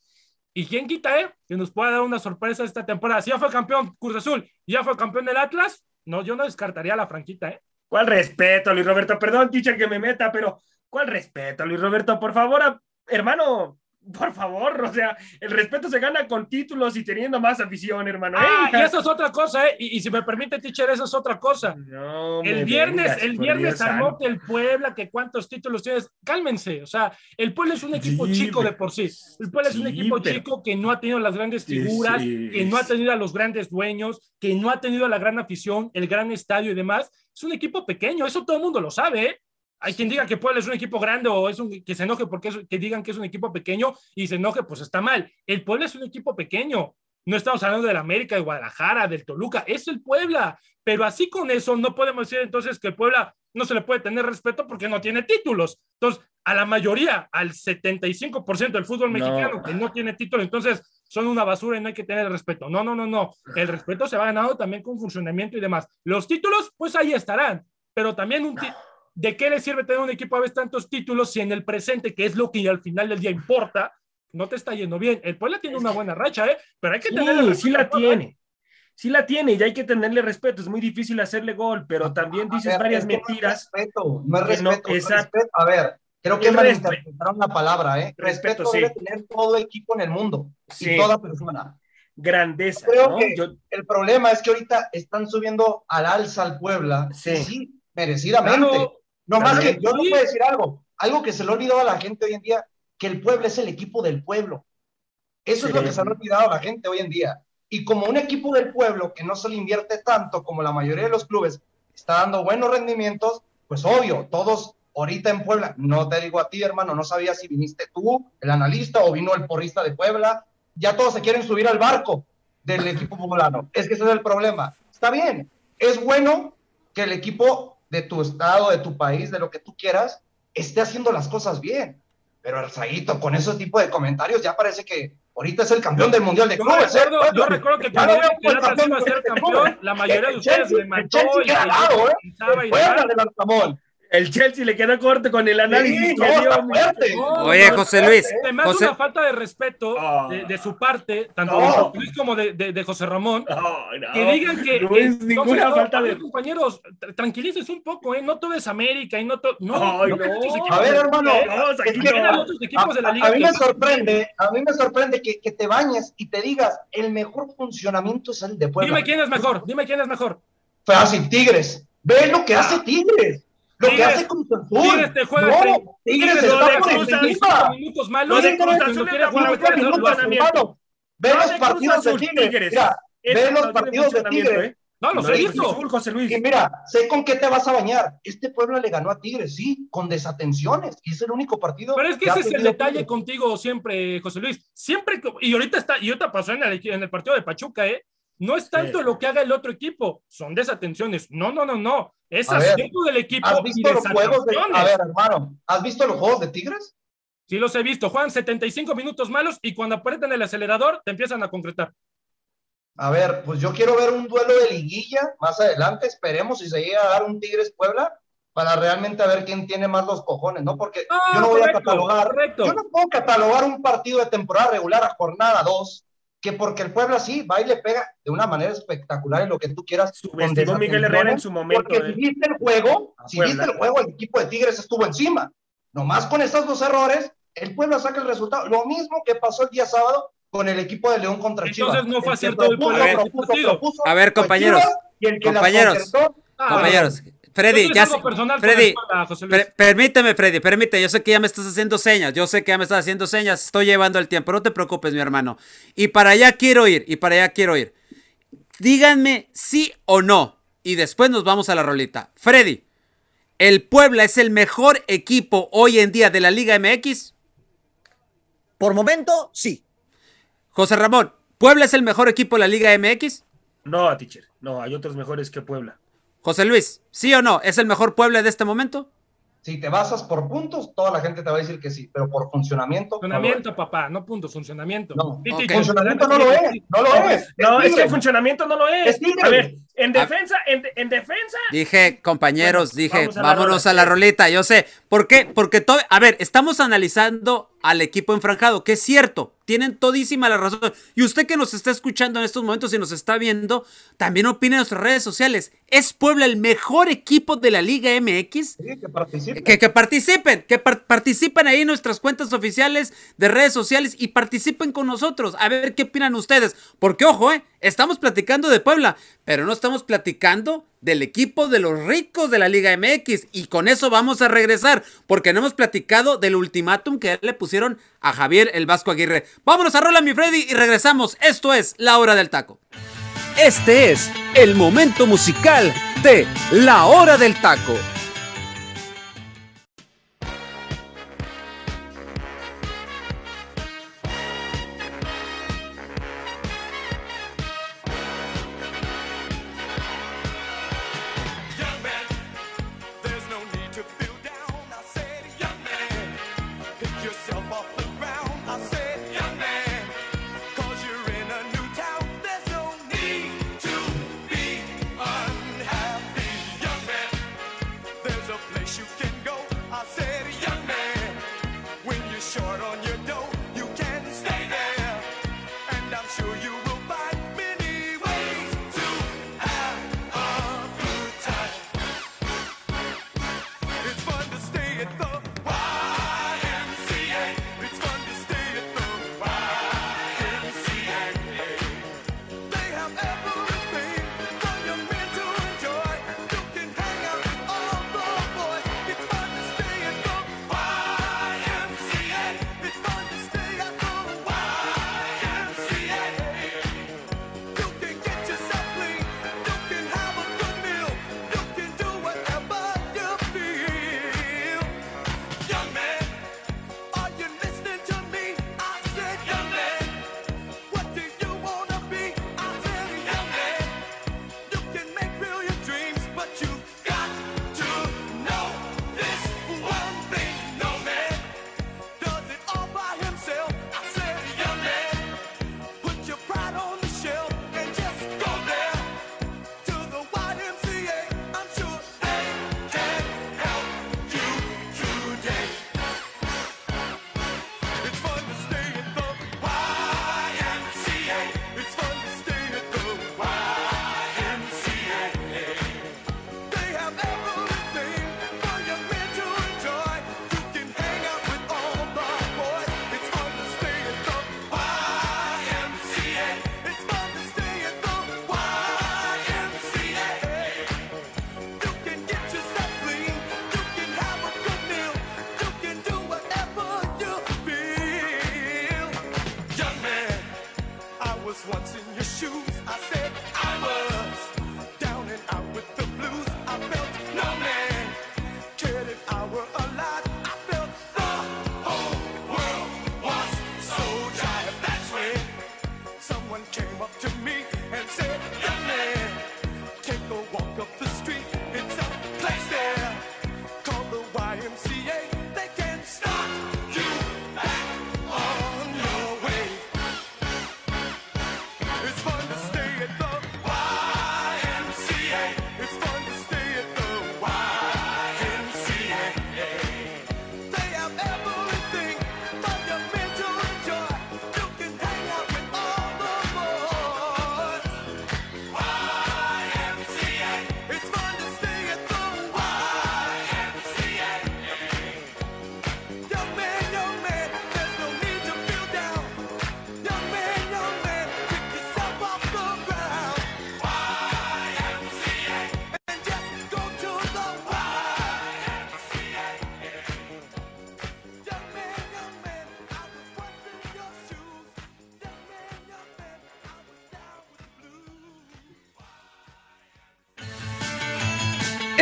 ¿Y quién quita, eh? Que nos pueda dar una sorpresa esta temporada. Si ya fue campeón Cruz Azul, ya fue campeón del Atlas, no, yo no descartaría la franquita, ¿eh? ¿Cuál respeto, Luis Roberto? Perdón, teacher, que me meta, pero ¿Cuál respeto, Luis Roberto? Por favor, hermano, por favor, o sea, el respeto se gana con títulos y teniendo más afición, hermano. Ah, y eso es otra cosa, ¿eh? Y, si me permite, teacher, eso es otra cosa. el viernes, el viernes armó el Puebla, que cuántos títulos tienes. Cálmense, o sea, el Puebla es un equipo chico de por sí. El Puebla es un equipo chico que no ha tenido las grandes figuras, que no ha tenido a los grandes dueños, que no ha tenido la gran afición, el gran estadio y demás. Es un equipo pequeño, eso todo el mundo lo sabe, ¿eh? Hay quien diga que Puebla es un equipo grande o es un, que se enoje porque que digan que es un equipo pequeño y se enoje, pues está mal. El Puebla es un equipo pequeño. No estamos hablando del América, de Guadalajara, del Toluca, es el Puebla. Pero así con eso no podemos decir entonces que el Puebla no se le puede tener respeto porque no tiene títulos. Entonces, a la mayoría, al 75% del fútbol mexicano que no tiene títulos, entonces son una basura y no hay que tener respeto. No, no, no, no. El respeto se va ganando también con funcionamiento y demás. Los títulos, pues ahí estarán, pero también un, ¿de qué le sirve tener un equipo a veces tantos títulos si en el presente, que es lo que al final del día importa, no te está yendo bien? El Puebla tiene una buena racha, ¿eh? Pero hay que tener... Sí, la tiene. sí la tiene y hay que tenerle respeto. Es muy difícil hacerle gol, pero también A dices ver, varias mentiras. respeto, no es que no- respeto, no es exacto. respeto. A ver, creo que malinterpretaron la palabra, ¿eh? Respeto, Respeto, sí. debe tener todo equipo en el mundo Sí. y toda persona. Grandeza, Creo ¿no? que Yo- el problema es que ahorita están subiendo al alza al Puebla, Sí. sí, merecidamente. Claro. No más que yo no puedo decir algo, algo que se le ha olvidado a la gente hoy en día, que el Puebla es el equipo del pueblo. Eso es lo que se ha olvidado a la gente hoy en día. Y como un equipo del pueblo que no se le invierte tanto como la mayoría de los clubes está dando buenos rendimientos, pues obvio, todos ahorita en Puebla, no te digo a ti, hermano, no sabía si viniste tú, el analista, o vino el porrista de Puebla, ya todos se quieren subir al barco del equipo poblano. Es que ese es el problema. Está bien, es bueno que el equipo de tu estado, de tu país, de lo que tú quieras, esté haciendo las cosas bien. Pero Arzaguito, con ese tipo de comentarios, ya parece que ahorita es el campeón del Mundial de Yo Clubes. ¿eh? recuerdo, yo recuerdo que cuando iba a ser campeón la mayoría de ustedes me mató y ¿eh? pensaba y El Chelsea le quedó corto con el análisis Sí, no, Oye, José Luis, me hace José- una falta de respeto Ah. de, de su parte, tanto No. de José Luis como de, de- de José Ramón, No, no, que digan que. no es ninguna entonces, no, falta de. compañeros, tra- tranquilices un poco, ¿eh? No todo es América y no todo. No, A ver, hermano, ¿eh? A, mí me sorprende, a mí me sorprende que, que te bañes y te digas, el mejor funcionamiento es el de Puebla. Dime quién es mejor, dime quién es mejor. Fácil, Tigres. Ve lo que hace Tigres. Lo que Tigres- hace Cruz Azul. Tigres te juega No, Tigres Tigres está por encima. minutos malos. Lo de Cruz Azul la jugar, falta juegas, de lo minutos, haces. funcionamiento. hermano. Ve No, los partidos de Tigres. Mira, ve no los partidos de Tigres. ¿eh? No, los Lo he visto. Azul, José Luis. Y mira, sé con qué te vas a bañar. Este pueblo le ganó a Tigres, sí, con desatenciones. Y es el único partido. Pero es que ha ese es el detalle Tigres. contigo siempre, José Luis. Siempre, que- y ahorita está, y ahorita pasó en el, en el partido de Pachuca, ¿eh? No es tanto Sí. lo que haga el otro equipo, son desatenciones. No, no, no, no. Es A ver, acierto del equipo ¿Has y visto los juegos de.? A ver, hermano, ¿has visto los juegos de Tigres? Sí los he visto. Juegan 75 minutos malos y cuando apretan el acelerador te empiezan a concretar. A ver, pues yo quiero ver un duelo de liguilla más adelante. Esperemos si se llega a dar un Tigres Puebla para realmente ver quién tiene más los cojones, ¿no? Porque Ah, yo no voy correcto, a catalogar. correcto. Yo no puedo catalogar un partido de temporada regular a jornada 2, que porque el Puebla sí va y le pega de una manera espectacular en lo que tú quieras. Subestimó Miguel Herrera en su momento. Porque si viste el juego, si Puebla. viste el juego, el equipo de Tigres estuvo encima. Nomás con esos dos errores, el Puebla saca el resultado. Lo mismo que pasó el día sábado con el equipo de León contra Chivas. Entonces no fue El propuso, partido. propuso, A ver, compañeros, Chivas, y el que compañeros, concertó, Ah, Compañeros, Freddy, ya algo personal Freddy, la escuela, José Luis. per- permíteme, Freddy, permíteme. Yo sé que ya me estás haciendo señas. Yo sé que ya me estás haciendo señas. Estoy llevando el tiempo. No te preocupes, mi hermano. Y para allá quiero ir. Y para allá quiero ir. Díganme sí o no. Y después nos vamos a la rolita. Freddy, ¿el Puebla es el mejor equipo hoy en día de la Liga MX? Por momento, sí. José Ramón, ¿Puebla es el mejor equipo de la Liga MX? No, teacher. No, hay otros mejores que Puebla. José Luis, ¿sí o no? ¿Es el mejor Puebla de este momento? Si te basas por puntos, toda la gente te va a decir que sí, pero por funcionamiento. no. Funcionamiento, papá, no puntos, funcionamiento. No, Sí, ok. sí, Funcionamiento no lo es, no lo es. No, es que el funcionamiento no lo es. A ver, en defensa, en, en defensa. Dije, compañeros, Bueno, dije, vamos a la vámonos a la rolita. Yo sé. ¿Por qué? Porque todo. A ver, estamos analizando al equipo enfranjado, que es cierto. Tienen todísima la razón. Y usted que nos está escuchando en estos momentos y nos está viendo, también opina en nuestras redes sociales. ¿Es Puebla el mejor equipo de la Liga MX? Sí, que participe. Que, que participen, que par- participen ahí en nuestras cuentas oficiales de redes sociales y participen con nosotros. A ver qué opinan ustedes. Porque, ojo, eh, estamos platicando de Puebla, pero no estamos platicando del equipo de los ricos de la Liga MX. Y con eso vamos a regresar, porque no hemos platicado del ultimátum que le pusieron a Javier el Vasco Aguirre. Vámonos a Rola, mi Freddy, y regresamos. Esto es La Hora del Taco. Este es el momento musical de La Hora del Taco.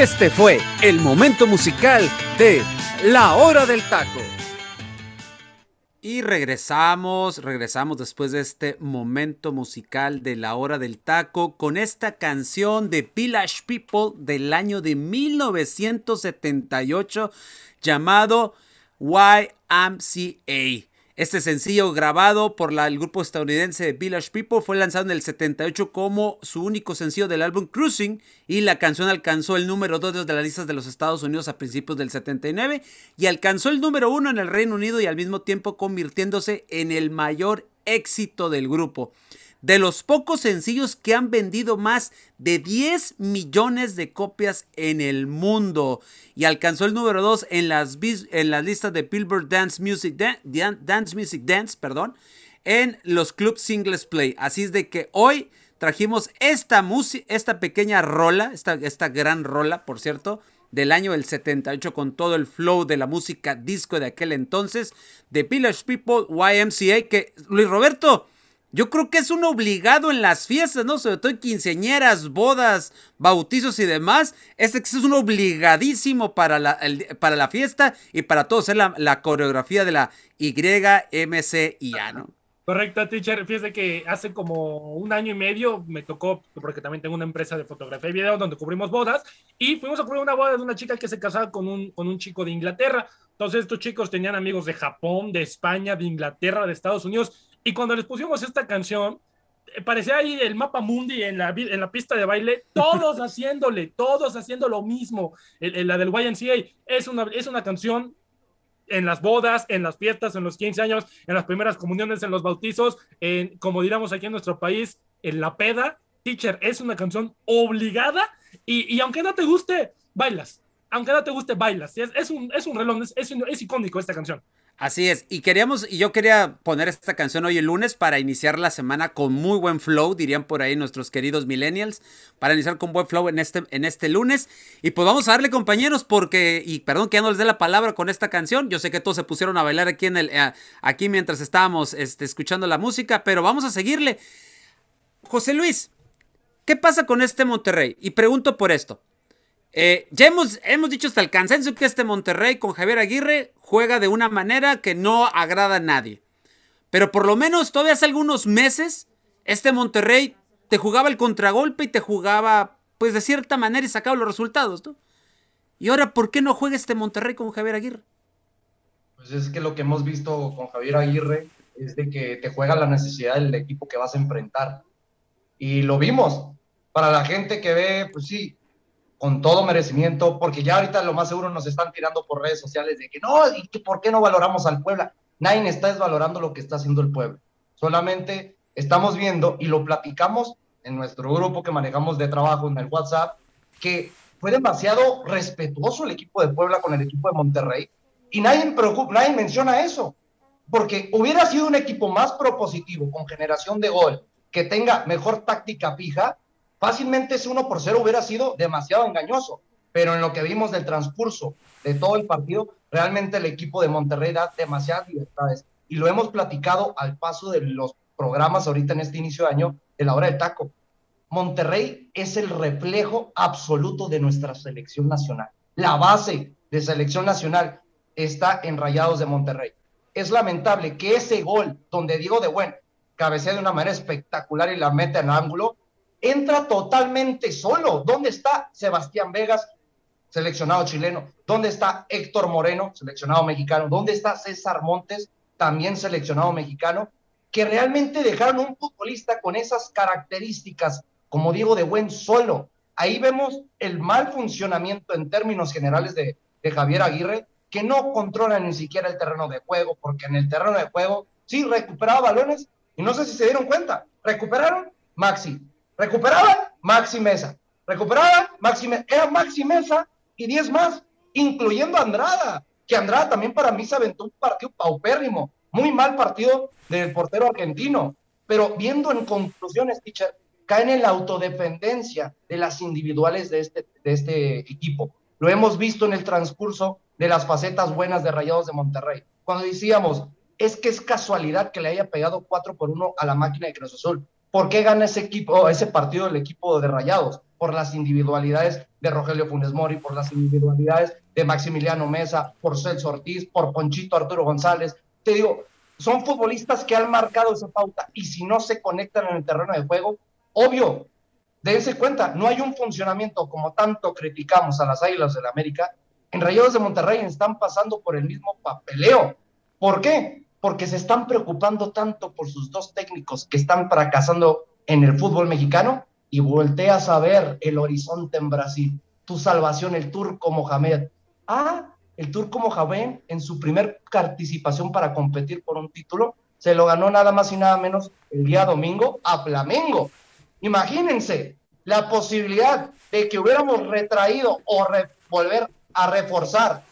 Este fue el momento musical de La Hora del Taco. Y regresamos, regresamos después de este momento musical de la hora del taco con esta canción de Village People del año de 1978 llamado YMCA. Este sencillo grabado por el grupo estadounidense de Village People fue lanzado en el 78 como su único sencillo del álbum Cruising y la canción alcanzó el número 2 de las listas de los Estados Unidos a principios del 79 y alcanzó el número 1 en el Reino Unido y al mismo tiempo convirtiéndose en el mayor éxito del grupo. De los pocos sencillos que han vendido más de 10 millones de copias en el mundo y alcanzó el número 2 en las, en las listas de Billboard Dance Music, Dan- Dan- Dance Music Dance, perdón, en los Club Singles Play. Así es de que hoy trajimos esta esta pequeña rola, esta, esta gran rola, por cierto, del año del 78 con todo el flow de la música disco de aquel entonces, de Village People YMCA, que Luis Roberto, yo creo que es un obligado en las fiestas, ¿no? Sobre todo en quinceañeras, bodas, bautizos y demás. Este es un obligadísimo para la, para la fiesta y para todos. Es la, la coreografía de la YMCA, ¿no? Correcto, teacher. Fíjese que hace como un año y medio me tocó, porque también tengo una empresa de fotografía y video donde cubrimos bodas, y fuimos a cubrir una boda de una chica que se casaba con un, con un chico de Inglaterra. Entonces estos chicos tenían amigos de Japón, de España, de Inglaterra, de Estados Unidos, y cuando les pusimos esta canción, eh, parecía ahí el mapa mundi en la, en la pista de baile, todos haciéndole, todos haciendo lo mismo. El- el- la del YMCA es una, es una canción en las bodas, en las fiestas, en los 15 años, en las primeras comuniones, en los bautizos, en, como diríamos aquí en nuestro país, en la peda. Teacher, es una canción obligada y, y aunque no te guste, bailas. Aunque no te guste, bailas. Es, es un, es un reloj, es, es, es icónico esta canción. Así es, y queríamos, y yo quería poner esta canción hoy el lunes para iniciar la semana con muy buen flow, dirían por ahí nuestros queridos millennials, para iniciar con buen flow en este, en este lunes. Y pues vamos a darle compañeros, porque, y perdón que ya no les dé la palabra con esta canción, yo sé que todos se pusieron a bailar aquí en el, eh, aquí mientras estábamos este, escuchando la música, pero vamos a seguirle. José Luis, ¿qué pasa con este Monterrey? Y pregunto por esto. Eh, ya hemos, hemos dicho hasta el cansancio que este Monterrey con Javier Aguirre juega de una manera que no agrada a nadie. Pero por lo menos todavía hace algunos meses, este Monterrey te jugaba el contragolpe y te jugaba, pues de cierta manera y sacaba los resultados, ¿no? Y ahora, ¿por qué no juega este Monterrey con Javier Aguirre? Pues es que lo que hemos visto con Javier Aguirre es de que te juega la necesidad del equipo que vas a enfrentar. Y lo vimos. Para la gente que ve, pues sí, con todo merecimiento, porque ya ahorita lo más seguro nos están tirando por redes sociales de que no, y que por qué no valoramos al Puebla. Nadie está desvalorando lo que está haciendo el Puebla. Solamente estamos viendo y lo platicamos en nuestro grupo que manejamos de trabajo en el WhatsApp, que fue demasiado respetuoso el equipo de Puebla con el equipo de Monterrey y nadie, preocupa, nadie menciona eso, porque hubiera sido un equipo más propositivo, con generación de gol, que tenga mejor táctica fija, fácilmente ese 1 por 0 hubiera sido demasiado engañoso. Pero en lo que vimos del transcurso de todo el partido, realmente el equipo de Monterrey da demasiadas libertades. Y lo hemos platicado al paso de los programas ahorita en este inicio de año de la hora del taco. Monterrey es el reflejo absoluto de nuestra selección nacional. La base de selección nacional está en Rayados de Monterrey. Es lamentable que ese gol donde Diego de Buen cabecea de una manera espectacular y la mete en ángulo, entra totalmente solo. ¿Dónde está Sebastián Vegas, seleccionado chileno? ¿Dónde está Héctor Moreno, seleccionado mexicano? ¿Dónde está César Montes, también seleccionado mexicano? Que realmente dejaron un futbolista con esas características, como digo, de buen solo. Ahí vemos el mal funcionamiento en términos generales de, de Javier Aguirre, que no controla ni siquiera el terreno de juego, porque en el terreno de juego sí recuperaba balones y no sé si se dieron cuenta. Recuperaron Maxi, recuperaban Maxi Mesa, recuperaban Maxi Mesa, era Maxi Mesa y 10 más, incluyendo a Andrada, que Andrada también para mí se aventó un partido paupérrimo, muy mal partido del portero argentino, pero viendo en conclusiones, teacher, caen en la autodependencia de las individuales de este, de este equipo. Lo hemos visto en el transcurso de las facetas buenas de Rayados de Monterrey. Cuando decíamos, es que es casualidad que le haya pegado 4 por 1 a la máquina de Cruz Azul. ¿Por qué gana ese equipo, ese partido del equipo de Rayados? Por las individualidades de Rogelio Funes Mori, por las individualidades de Maximiliano Mesa, por Celso Ortiz, por Ponchito Arturo González. Te digo, son futbolistas que han marcado esa pauta y si no se conectan en el terreno de juego, obvio, dense cuenta, no hay un funcionamiento como tanto criticamos a las Águilas del la América. En Rayados de Monterrey están pasando por el mismo papeleo. ¿Por qué? Porque se están preocupando tanto por sus dos técnicos que están fracasando en el fútbol mexicano y volteas a ver el horizonte en Brasil. Tu salvación, el turco Mohamed. Ah, el turco Mohamed en su primer participación para competir por un título se lo ganó nada más y nada menos el día domingo a Flamengo. Imagínense la posibilidad de que hubiéramos retraído o re- volver a reforzar,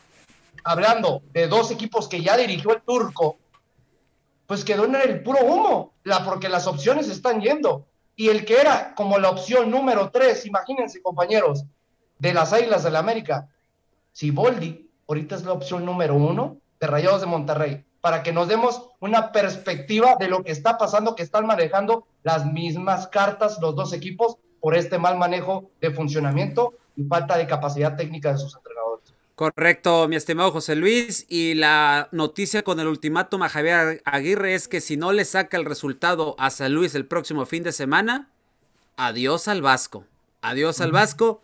hablando de dos equipos que ya dirigió el turco, pues quedó en el puro humo, la, porque las opciones están yendo. Y el que era como la opción número tres, imagínense compañeros, de las Águilas del la América, Siboldi, ahorita es la opción número uno de Rayados de Monterrey, para que nos demos una perspectiva de lo que está pasando, que están manejando las mismas cartas los dos equipos por este mal manejo de funcionamiento y falta de capacidad técnica de sus entrenadores. Correcto, mi estimado José Luis. Y la noticia con el ultimátum a Javier Aguirre es que si no le saca el resultado a San Luis el próximo fin de semana, adiós al Vasco. Adiós al Vasco.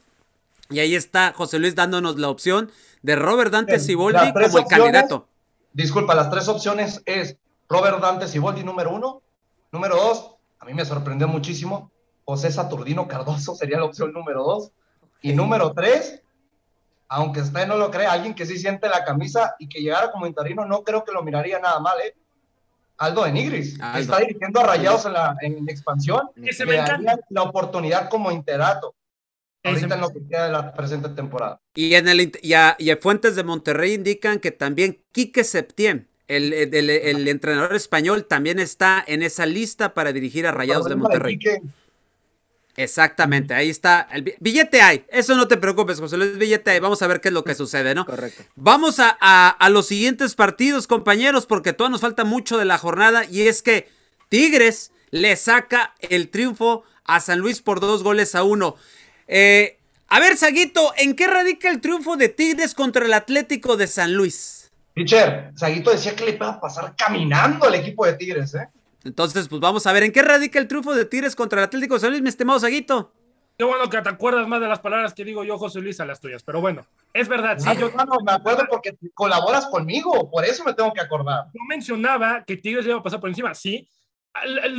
Y ahí está José Luis dándonos la opción de Robert Dante Siboldi como el opciones. candidato. Disculpa, las tres opciones es Robert Dante Siboldi número uno, número dos, a mí me sorprendió muchísimo, José Saturnino Cardoso sería la opción número dos, y número tres, aunque usted no lo cree, alguien que sí siente la camisa y que llegara como interino, no creo que lo miraría nada mal, ¿eh? Aldo de Nigris, que Aldo. está dirigiendo a Rayados en la en expansión, le me daría la oportunidad como interato, ahorita en lo que queda de la presente temporada. Y en el y, a- y a fuentes de Monterrey indican que también Quique Septién, el, el- el- el entrenador español, también está en esa lista para dirigir a Rayados de Monterrey. Quique, Exactamente, ahí está. El bi- billete hay. Eso no te preocupes, José Luis. Billete hay. Vamos a ver qué es lo que sucede, ¿no? Correcto. Vamos a, a- a los siguientes partidos, compañeros, porque todavía nos falta mucho de la jornada. Y es que Tigres le saca el triunfo a San Luis por dos goles a uno. Eh, a ver, Saguito, ¿en qué radica el triunfo de Tigres contra el Atlético de San Luis? Teacher, Saguito decía que le iba a pasar caminando al equipo de Tigres, ¿eh? Entonces, pues vamos a ver, ¿en qué radica el triunfo de Tigres contra el Atlético de San Luis, mi estimado Saguito? Qué bueno que te acuerdas más de las palabras que digo yo, José Luis, a las tuyas. Pero bueno, es verdad. Sí, Ah, yo, no me acuerdo porque colaboras conmigo, por eso me tengo que acordar. yo mencionaba que Tigres le iba a pasar por encima. Sí.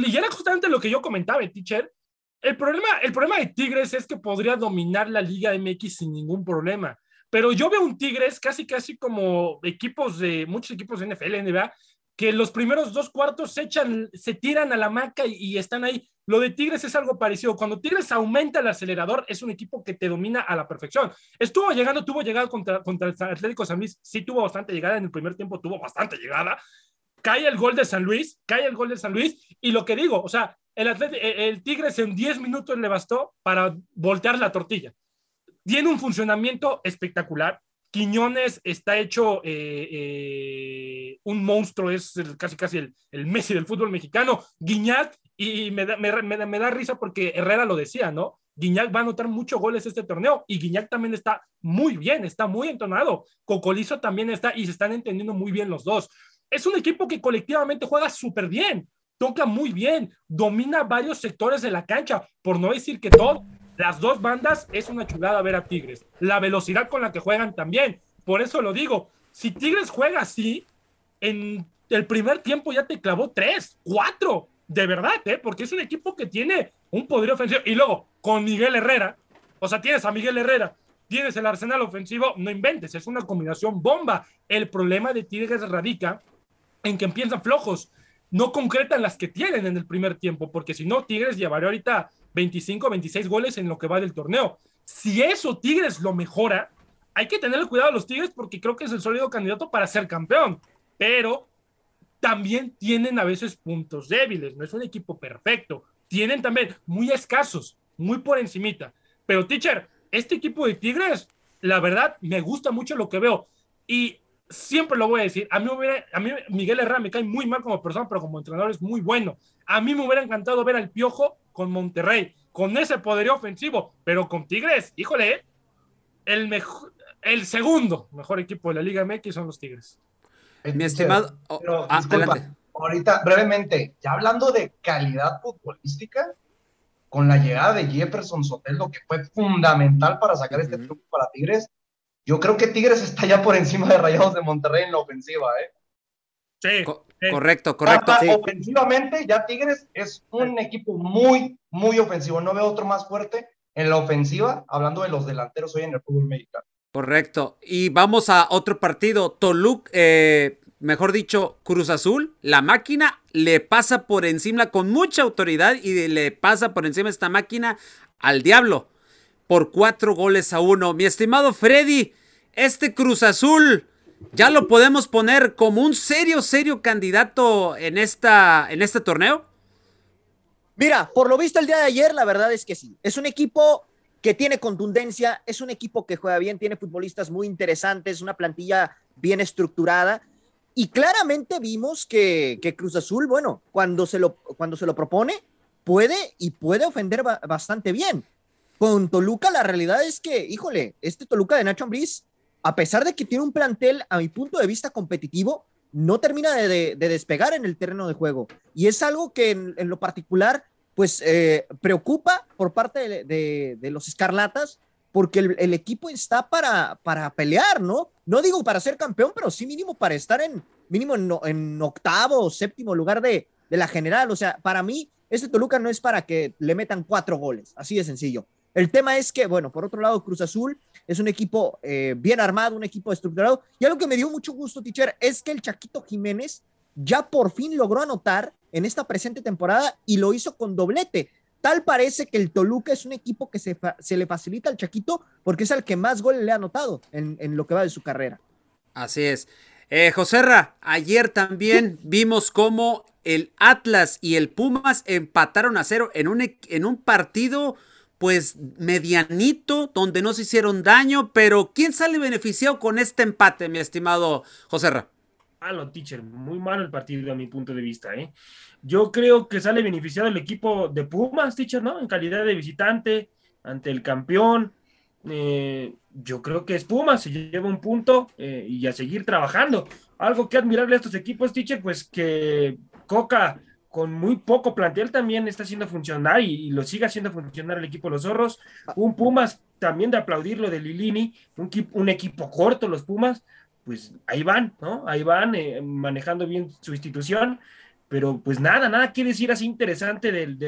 Y era justamente lo que yo comentaba, teacher. El problema, el problema de Tigres es que podría dominar la Liga MX sin ningún problema. Pero yo veo un Tigres casi, casi como equipos de muchos equipos de NFL, NBA, que los primeros dos cuartos se echan, se tiran a la maca y, están ahí. Lo de Tigres es algo parecido. Cuando Tigres aumenta el acelerador, es un equipo que te domina a la perfección. Estuvo llegando, tuvo llegada contra, contra el Atlético San Luis, sí tuvo bastante llegada en el primer tiempo, tuvo bastante llegada. Cae el gol de San Luis, cae el gol de San Luis, y lo que digo, o sea, el, Atlet- el el Tigres en 10 minutos le bastó para voltear la tortilla. Tiene un funcionamiento espectacular. Quiñones está hecho eh, eh, un monstruo, es casi casi el, el Messi del fútbol mexicano. Guiñac, y me da, me, me me da risa porque Herrera lo decía, ¿no? Guiñac va a anotar muchos goles este torneo y Guiñac también está muy bien, está muy entonado. Cocolizo también está y se están entendiendo muy bien los dos. Es un equipo que colectivamente juega súper bien, toca muy bien, domina varios sectores de la cancha, por no decir que todo. Las dos bandas es una chulada ver a Tigres. La velocidad con la que juegan también. Por eso lo digo. Si Tigres juega así, en el primer tiempo ya te clavó tres, cuatro. De verdad, ¿eh? Porque es un equipo que tiene un poder ofensivo. Y luego, con Miguel Herrera, o sea, tienes a Miguel Herrera, tienes el arsenal ofensivo, no inventes, es una combinación bomba. El problema de Tigres radica en que empiezan flojos, no concretan las que tienen en el primer tiempo, porque si no, Tigres llevaría ahorita 25, 26 goles en lo que va del torneo. Si eso Tigres lo mejora, hay que tenerle cuidado a los Tigres porque creo que es el sólido candidato para ser campeón, pero también tienen a veces puntos débiles, no es un equipo perfecto, tienen también muy escasos, muy por encimita. Pero, teacher, este equipo de Tigres, la verdad, me gusta mucho lo que veo. Y siempre lo voy a decir, a mí, hubiera- a mí Miguel Herrera me cae muy mal como persona, pero como entrenador es muy bueno. A mí me hubiera encantado ver al Piojo con Monterrey, con ese poderío ofensivo, pero con Tigres, híjole, ¿eh? el, mejor, el segundo mejor equipo de la Liga MX son los Tigres. Mi estimado. oh, Pero, ah, disculpa, adelante. ahorita, brevemente, ya hablando de calidad futbolística, con la llegada de Jefferson Sotelo, que fue fundamental para sacar este Ujú. triunfo para Tigres, yo creo que Tigres está ya por encima de Rayados de Monterrey en la ofensiva, ¿eh? Sí, Co- sí. correcto, correcto. Hasta Ofensivamente, ya Tigres es un equipo muy, muy ofensivo. No veo otro más fuerte en la ofensiva, hablando de los delanteros hoy en el fútbol mexicano. Correcto. Y vamos a otro partido. Toluc, eh, mejor dicho, Cruz Azul, la máquina le pasa por encima con mucha autoridad y le pasa por encima esta máquina al diablo por cuatro goles a uno. Mi estimado Freddy, este Cruz Azul ya lo podemos poner como un serio, serio candidato en, esta, en este torneo. Mira, por lo visto el día de ayer, la verdad es que sí. Es un equipo que tiene contundencia, es un equipo que juega bien, tiene futbolistas muy interesantes, una plantilla bien estructurada. Y claramente vimos que, que Cruz Azul, bueno, cuando se, lo, cuando se lo propone, puede y puede ofender ba- bastante bien. Con Toluca, la realidad es que, híjole, este Toluca de Nacho Ambriz, a pesar de que tiene un plantel, a mi punto de vista, competitivo, no termina de, de- de despegar en el terreno de juego. Y es algo que en, lo particular, pues eh, preocupa por parte de, los escarlatas, porque el, equipo está para, para pelear, ¿no? No digo para ser campeón, pero sí mínimo para estar en mínimo en octavo o séptimo lugar de, de la general. O sea, para mí, este Toluca no es para que le metan cuatro goles, así de sencillo. El tema es que, bueno, por otro lado, Cruz Azul es un equipo eh, bien armado, un equipo estructurado. Y algo que me dio mucho gusto, teacher, es que el Chaquito Jiménez ya por fin logró anotar en esta presente temporada y lo hizo con doblete. Tal parece que el Toluca es un equipo que se, le facilita al Chaquito porque es el que más goles le ha anotado en, lo que va de su carrera. Así es. Eh, Joserra, ayer también vimos cómo el Atlas y el Pumas empataron a cero en un, e- en un partido, pues medianito, donde no se hicieron daño, pero ¿quién sale beneficiado con este empate, mi estimado Joserra? Malo, teacher, muy malo el partido a mi punto de vista, ¿eh? Yo creo que sale beneficiado el equipo de Pumas, teacher, ¿no? En calidad de visitante, ante el campeón. Eh, yo creo que es Pumas, se lleva un punto eh, y a seguir trabajando. Algo que admirable a estos equipos, teacher, pues que Coca con muy poco plantel también está haciendo funcionar y, lo sigue haciendo funcionar el equipo los zorros. Un Pumas también de aplaudir lo de Lilini, un, un equipo corto, los Pumas, pues ahí van, ¿no? Ahí van eh, manejando bien su institución, pero pues nada, nada quiere decir así interesante del,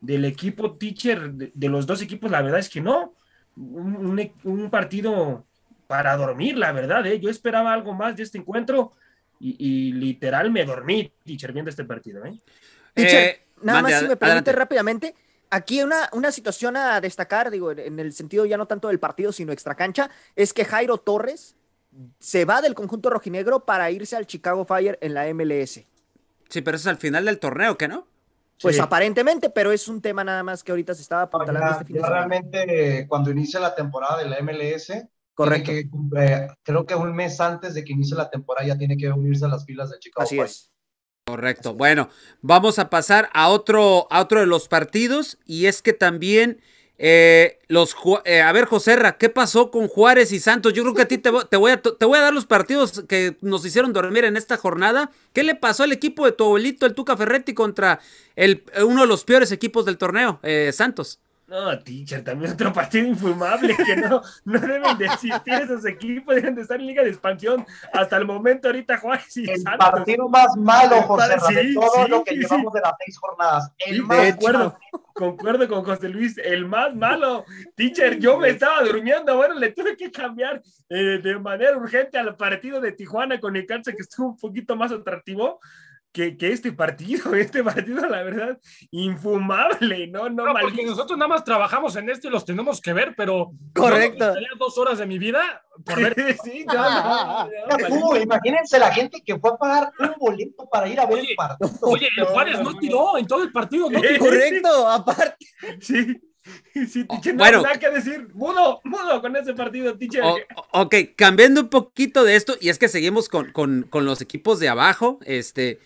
del, equipo teacher, de, los dos equipos, la verdad es que no. Un, un partido para dormir, la verdad, ¿eh? Yo esperaba algo más de este encuentro y, y literal me dormí, teacher, viendo este partido, ¿eh? Teacher, Eh, nada mande, más si me permite adelante. rápidamente, aquí una, una situación a destacar, digo, en- en el sentido ya no tanto del partido, sino extracancha, es que Jairo Torres se va del conjunto rojinegro para irse al Chicago Fire en la MLS. Sí, pero eso es al final del torneo, ¿qué no? Pues Sí. aparentemente, pero es un tema nada más que ahorita se estaba apuntalando ya- este fin de realmente eh, cuando inicia la temporada de la MLS, Correcto. que, eh, creo que un mes antes de que inicie la temporada ya tiene que unirse a las filas de Chicago Así es. Correcto. Bueno, vamos a pasar a otro, a otro de los partidos y es que también Eh, los, eh, a ver, Joserra, ¿qué pasó con Juárez y Santos? Yo creo que a ti te, te voy a, te voy a dar los partidos que nos hicieron dormir en esta jornada. ¿Qué le pasó al equipo de tu abuelito, el Tuca Ferretti, contra el, uno de los peores equipos del torneo, eh, Santos? No, teacher, también otro partido infumable que no, no deben de existir esos equipos, deben de estar en Liga de Expansión. Hasta el momento, ahorita Juárez y El Santos. partido más malo, José, de sí, todo sí, lo que sí, llevamos de las seis jornadas. El más concuerdo, concuerdo con José Luis, el más malo. Teacher, yo me estaba durmiendo, bueno, le tuve que cambiar eh, de manera urgente al partido de Tijuana con el cáncer que estuvo un poquito más atractivo que, que este partido. Este partido, la verdad, infumable, ¿no? No, No, mal- porque nosotros nada más trabajamos en esto y los tenemos que ver, pero. Correcto. no dos horas de mi vida por ver. Sí, no, no, imagínense la gente que fue a pagar un boleto para ir a ver Oye, el partido. Oye, el No, Juárez no, tiró en todo el partido, no tiró. Correcto, aparte. Sí, sí, teacher, no, Bueno. nada que decir. Mudo, mudo con ese partido, teacher. O- ok, cambiando un poquito de esto, y es que seguimos con, con- con los equipos de abajo. Este,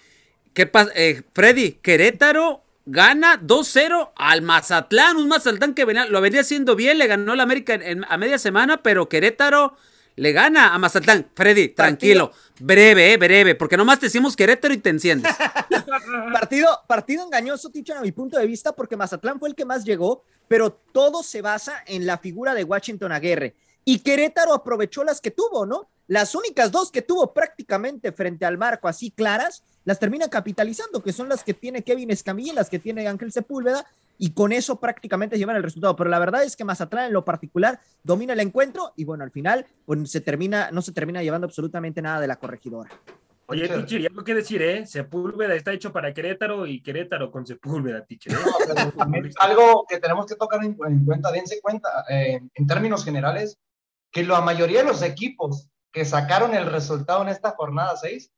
¿qué pasa? Eh, Freddy, Querétaro gana 2-0 al Mazatlán. Un Mazatlán que venía- lo venía haciendo bien, le ganó la América en- en- a media semana, pero Querétaro le gana a Mazatlán. Freddy, tranquilo, breve, eh, breve, porque nomás te decimos Querétaro y te enciendes. Partido, partido engañoso, Ticho, a mi punto de vista, porque Mazatlán fue el que más llegó, pero todo se basa en la figura de Washington Aguirre. Y Querétaro aprovechó las que tuvo, ¿no? Las únicas dos que tuvo prácticamente frente al marco, así claras, las termina capitalizando, que son las que tiene Kevin Escamilla y las que tiene Ángel Sepúlveda, y con eso prácticamente llevan el resultado. Pero la verdad es que Mazatlán en lo particular domina el encuentro, y bueno, al final pues, se termina, no se termina llevando absolutamente nada de la corregidora. Oye, Teacher. y algo que decir, ¿eh? Sepúlveda está hecho para Querétaro y Querétaro con Sepúlveda, teacher. ¿eh? No, pero también es algo que tenemos que tocar en, en cuenta, dense cuenta, eh, en términos generales, que la mayoría de los equipos que sacaron el resultado en esta jornada 6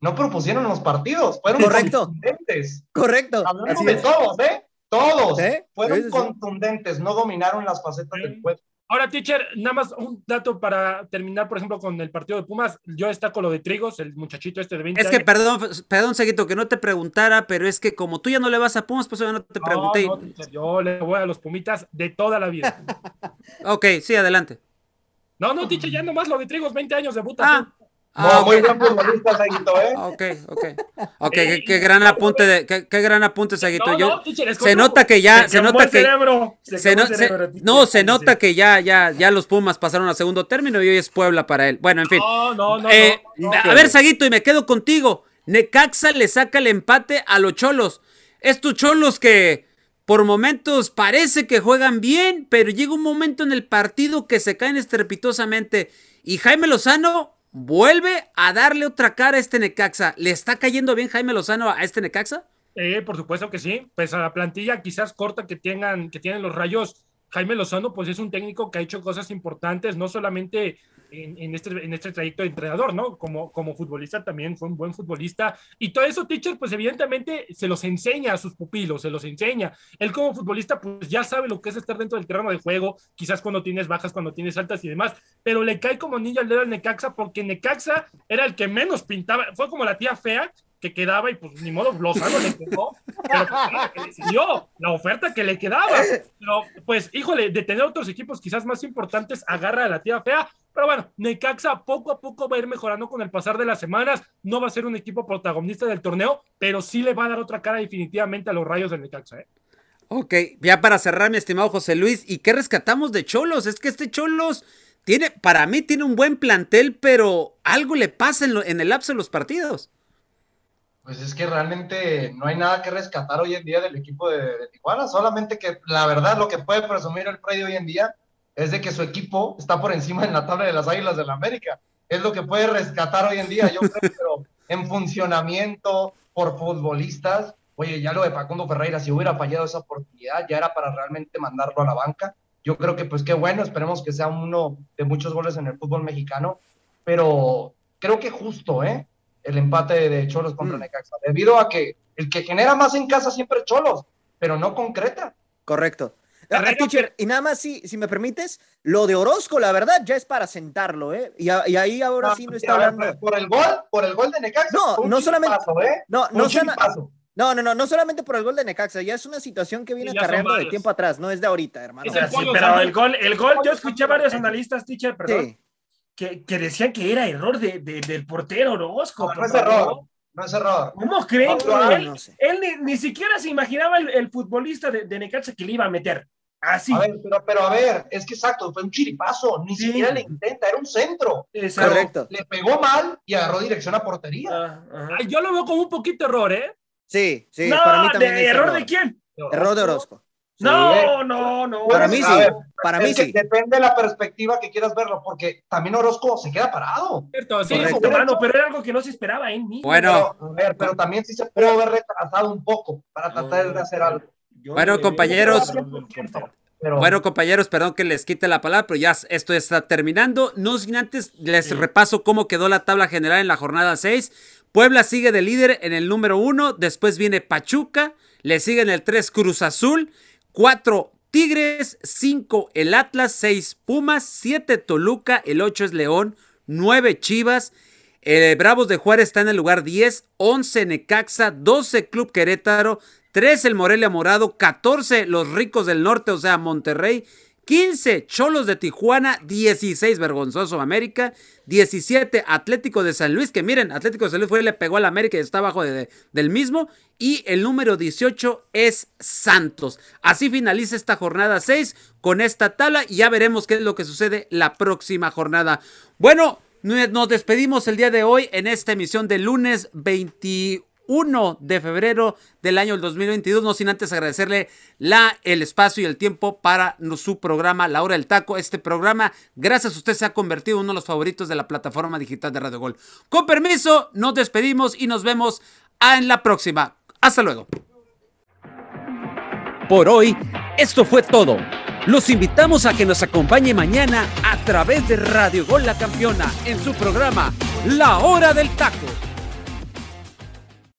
no propusieron los partidos, fueron Correcto. contundentes. Correcto. Hablando así de es. todos, ¿eh? Todos ¿Eh? fueron Sí, sí, sí. contundentes, no dominaron las facetas del juego. Ahora, teacher, nada más un dato para terminar, por ejemplo, con el partido de Pumas. Yo destaco lo de Trigos, el muchachito este de 20 Es que años. perdón, perdón, Seguito, que no te preguntara, pero es que como tú ya no le vas a Pumas, pues yo no te No, pregunté. no, teacher, yo le voy a los Pumitas de toda la vida. Ok, sí, adelante. No, no, teacher, ya nomás lo de Trigos, 20 años de buta. Ah, No, ah, ok. muy buen futbolista, Saguito, ¿eh? Ok, ok. Ok, qué, qué gran apunte, de, qué, qué gran apunte, Saguito. No, no, se nota que ya, Se nota el que, cerebro. Se se quemó no, se- cerebro, no, nota que ya, ya, ya los Pumas pasaron a segundo término y hoy es Puebla para él. Bueno, en fin. No, no, no. Eh, no, a no. ver, Saguito, y me quedo contigo. Necaxa le saca el empate a los cholos. Estos cholos que por momentos parece que juegan bien, pero llega un momento en el partido que se caen estrepitosamente. Y Jaime Lozano vuelve a darle otra cara a este Necaxa. ¿Le está cayendo bien Jaime Lozano a este Necaxa? Eh, por supuesto que sí. Pues a la plantilla quizás corta que tengan, que tienen los rayos. Jaime Lozano, pues es un técnico que ha hecho cosas importantes, no solamente en, en este, en este trayecto de entrenador, ¿no? Como, como futbolista también fue un buen futbolista. Y todo eso, teacher, pues evidentemente se los enseña a sus pupilos, se los enseña. Él como futbolista, pues ya sabe lo que es estar dentro del terreno de juego, quizás cuando tienes bajas, cuando tienes altas y demás, pero le cae como niño al dedo al Necaxa porque Necaxa era el que menos pintaba, fue como la tía fea que quedaba y pues ni modo, Lozano le quedó, pero pues, que decidió la oferta que le quedaba. Pero pues, híjole, de tener otros equipos quizás más importantes, agarra a la tía fea. Pero bueno, Necaxa poco a poco va a ir mejorando con el pasar de las semanas. No va a ser un equipo protagonista del torneo, pero sí le va a dar otra cara definitivamente a los rayos del Necaxa. ¿eh? Ok, ya para cerrar, mi estimado José Luis, ¿y qué rescatamos de Cholos? Es que este Cholos tiene, para mí tiene un buen plantel, pero algo le pasa en, en el lapso de los partidos. Pues es que realmente no hay nada que rescatar hoy en día del equipo de, Tijuana, solamente que la verdad lo que puede presumir el Freddy hoy en día es de que su equipo está por encima en la tabla de las Águilas de la América. Es lo que puede rescatar hoy en día, yo creo, pero en funcionamiento por futbolistas, oye, ya lo de Facundo Ferreira, si hubiera fallado esa oportunidad, ya era para realmente mandarlo a la banca. Yo creo que pues qué bueno, esperemos que sea uno de muchos goles en el fútbol mexicano, pero creo que justo, ¿eh? El empate de Cholos contra Mm. Necaxa, debido a que el que genera más en casa siempre es Cholos, pero no concreta. Correcto. Ah, Carrera, teacher, y nada más, si, si me permites, lo de Orozco, la verdad, ya es para sentarlo, ¿eh? Y, a- y ahí ahora sí no está A ver, hablando. Por el gol, por el gol de Necaxa. No, no solamente- ¿eh? No, no. No, no, no, no solamente por el gol de Necaxa, ya es una situación que viene acarreando de tiempo atrás, no es de ahorita, hermano. O sea, el sí, pero el gol, el gol, yo escuché varios analistas, teacher, perdón, Sí. Que, que decían que era error de, de- del portero Orozco. No, no es error, no es error. ¿Cómo creen? No, él no sé. él ni, ni siquiera se imaginaba el, el futbolista de, de Necaxa que le iba a meter. Así. A ver, pero, pero a ver, es que exacto, fue un chiripazo, ni Sí. siquiera le intenta, era un centro. Exacto. Correcto. Le pegó mal y agarró dirección a portería. Ah, Yo lo veo como un poquito error, ¿eh? Sí, sí, no, para mí también de- es error de quién? Error de Orozco. Sí. No, no, no. Para mí sí, para mí sí. depende de la perspectiva que quieras verlo, porque también Orozco se queda parado. Cierto, sí, hermano, pero era algo que no se esperaba en mí. Bueno, Pero, a ver, pero también sí se pudo haber retrasado un poco para tratar de hacer algo. Bueno, compañeros. Pero, Bueno, compañeros, perdón que les quite la palabra, pero ya esto está terminando. No sin antes les repaso cómo quedó la tabla general en la jornada 6. Puebla sigue de líder en el número 1, después viene Pachuca, le sigue en el 3 Cruz Azul, 4 Tigres, 5 el Atlas, 6 Pumas, 7 Toluca, el 8 es León, 9 Chivas, eh, Bravos de Juárez está en el lugar 10, 11 Necaxa, 12 Club Querétaro, 13 el Morelia Morado, 14 los Ricos del Norte, o sea, Monterrey, 15 Cholos de Tijuana, 16 Vergonzoso América, 17 Atlético de San Luis, que miren, Atlético de San Luis fue y le pegó al América y está abajo de- de- del mismo, y el número 18 es Santos. Así finaliza esta jornada 6 con esta tabla y ya veremos qué es lo que sucede la próxima jornada. Bueno, nos despedimos el día de hoy en esta emisión de lunes 21 de febrero del año 2022. No sin antes agradecerle la, el espacio y el tiempo para su programa La Hora del Taco. Este programa, gracias a usted, se ha convertido en uno de los favoritos de la plataforma digital de Radio Gol. Con permiso, nos despedimos y nos vemos en la próxima. Hasta luego. Por hoy, esto fue todo. Los invitamos a que nos acompañe mañana a través de Radio Gol La Campeona en su programa La Hora del Taco.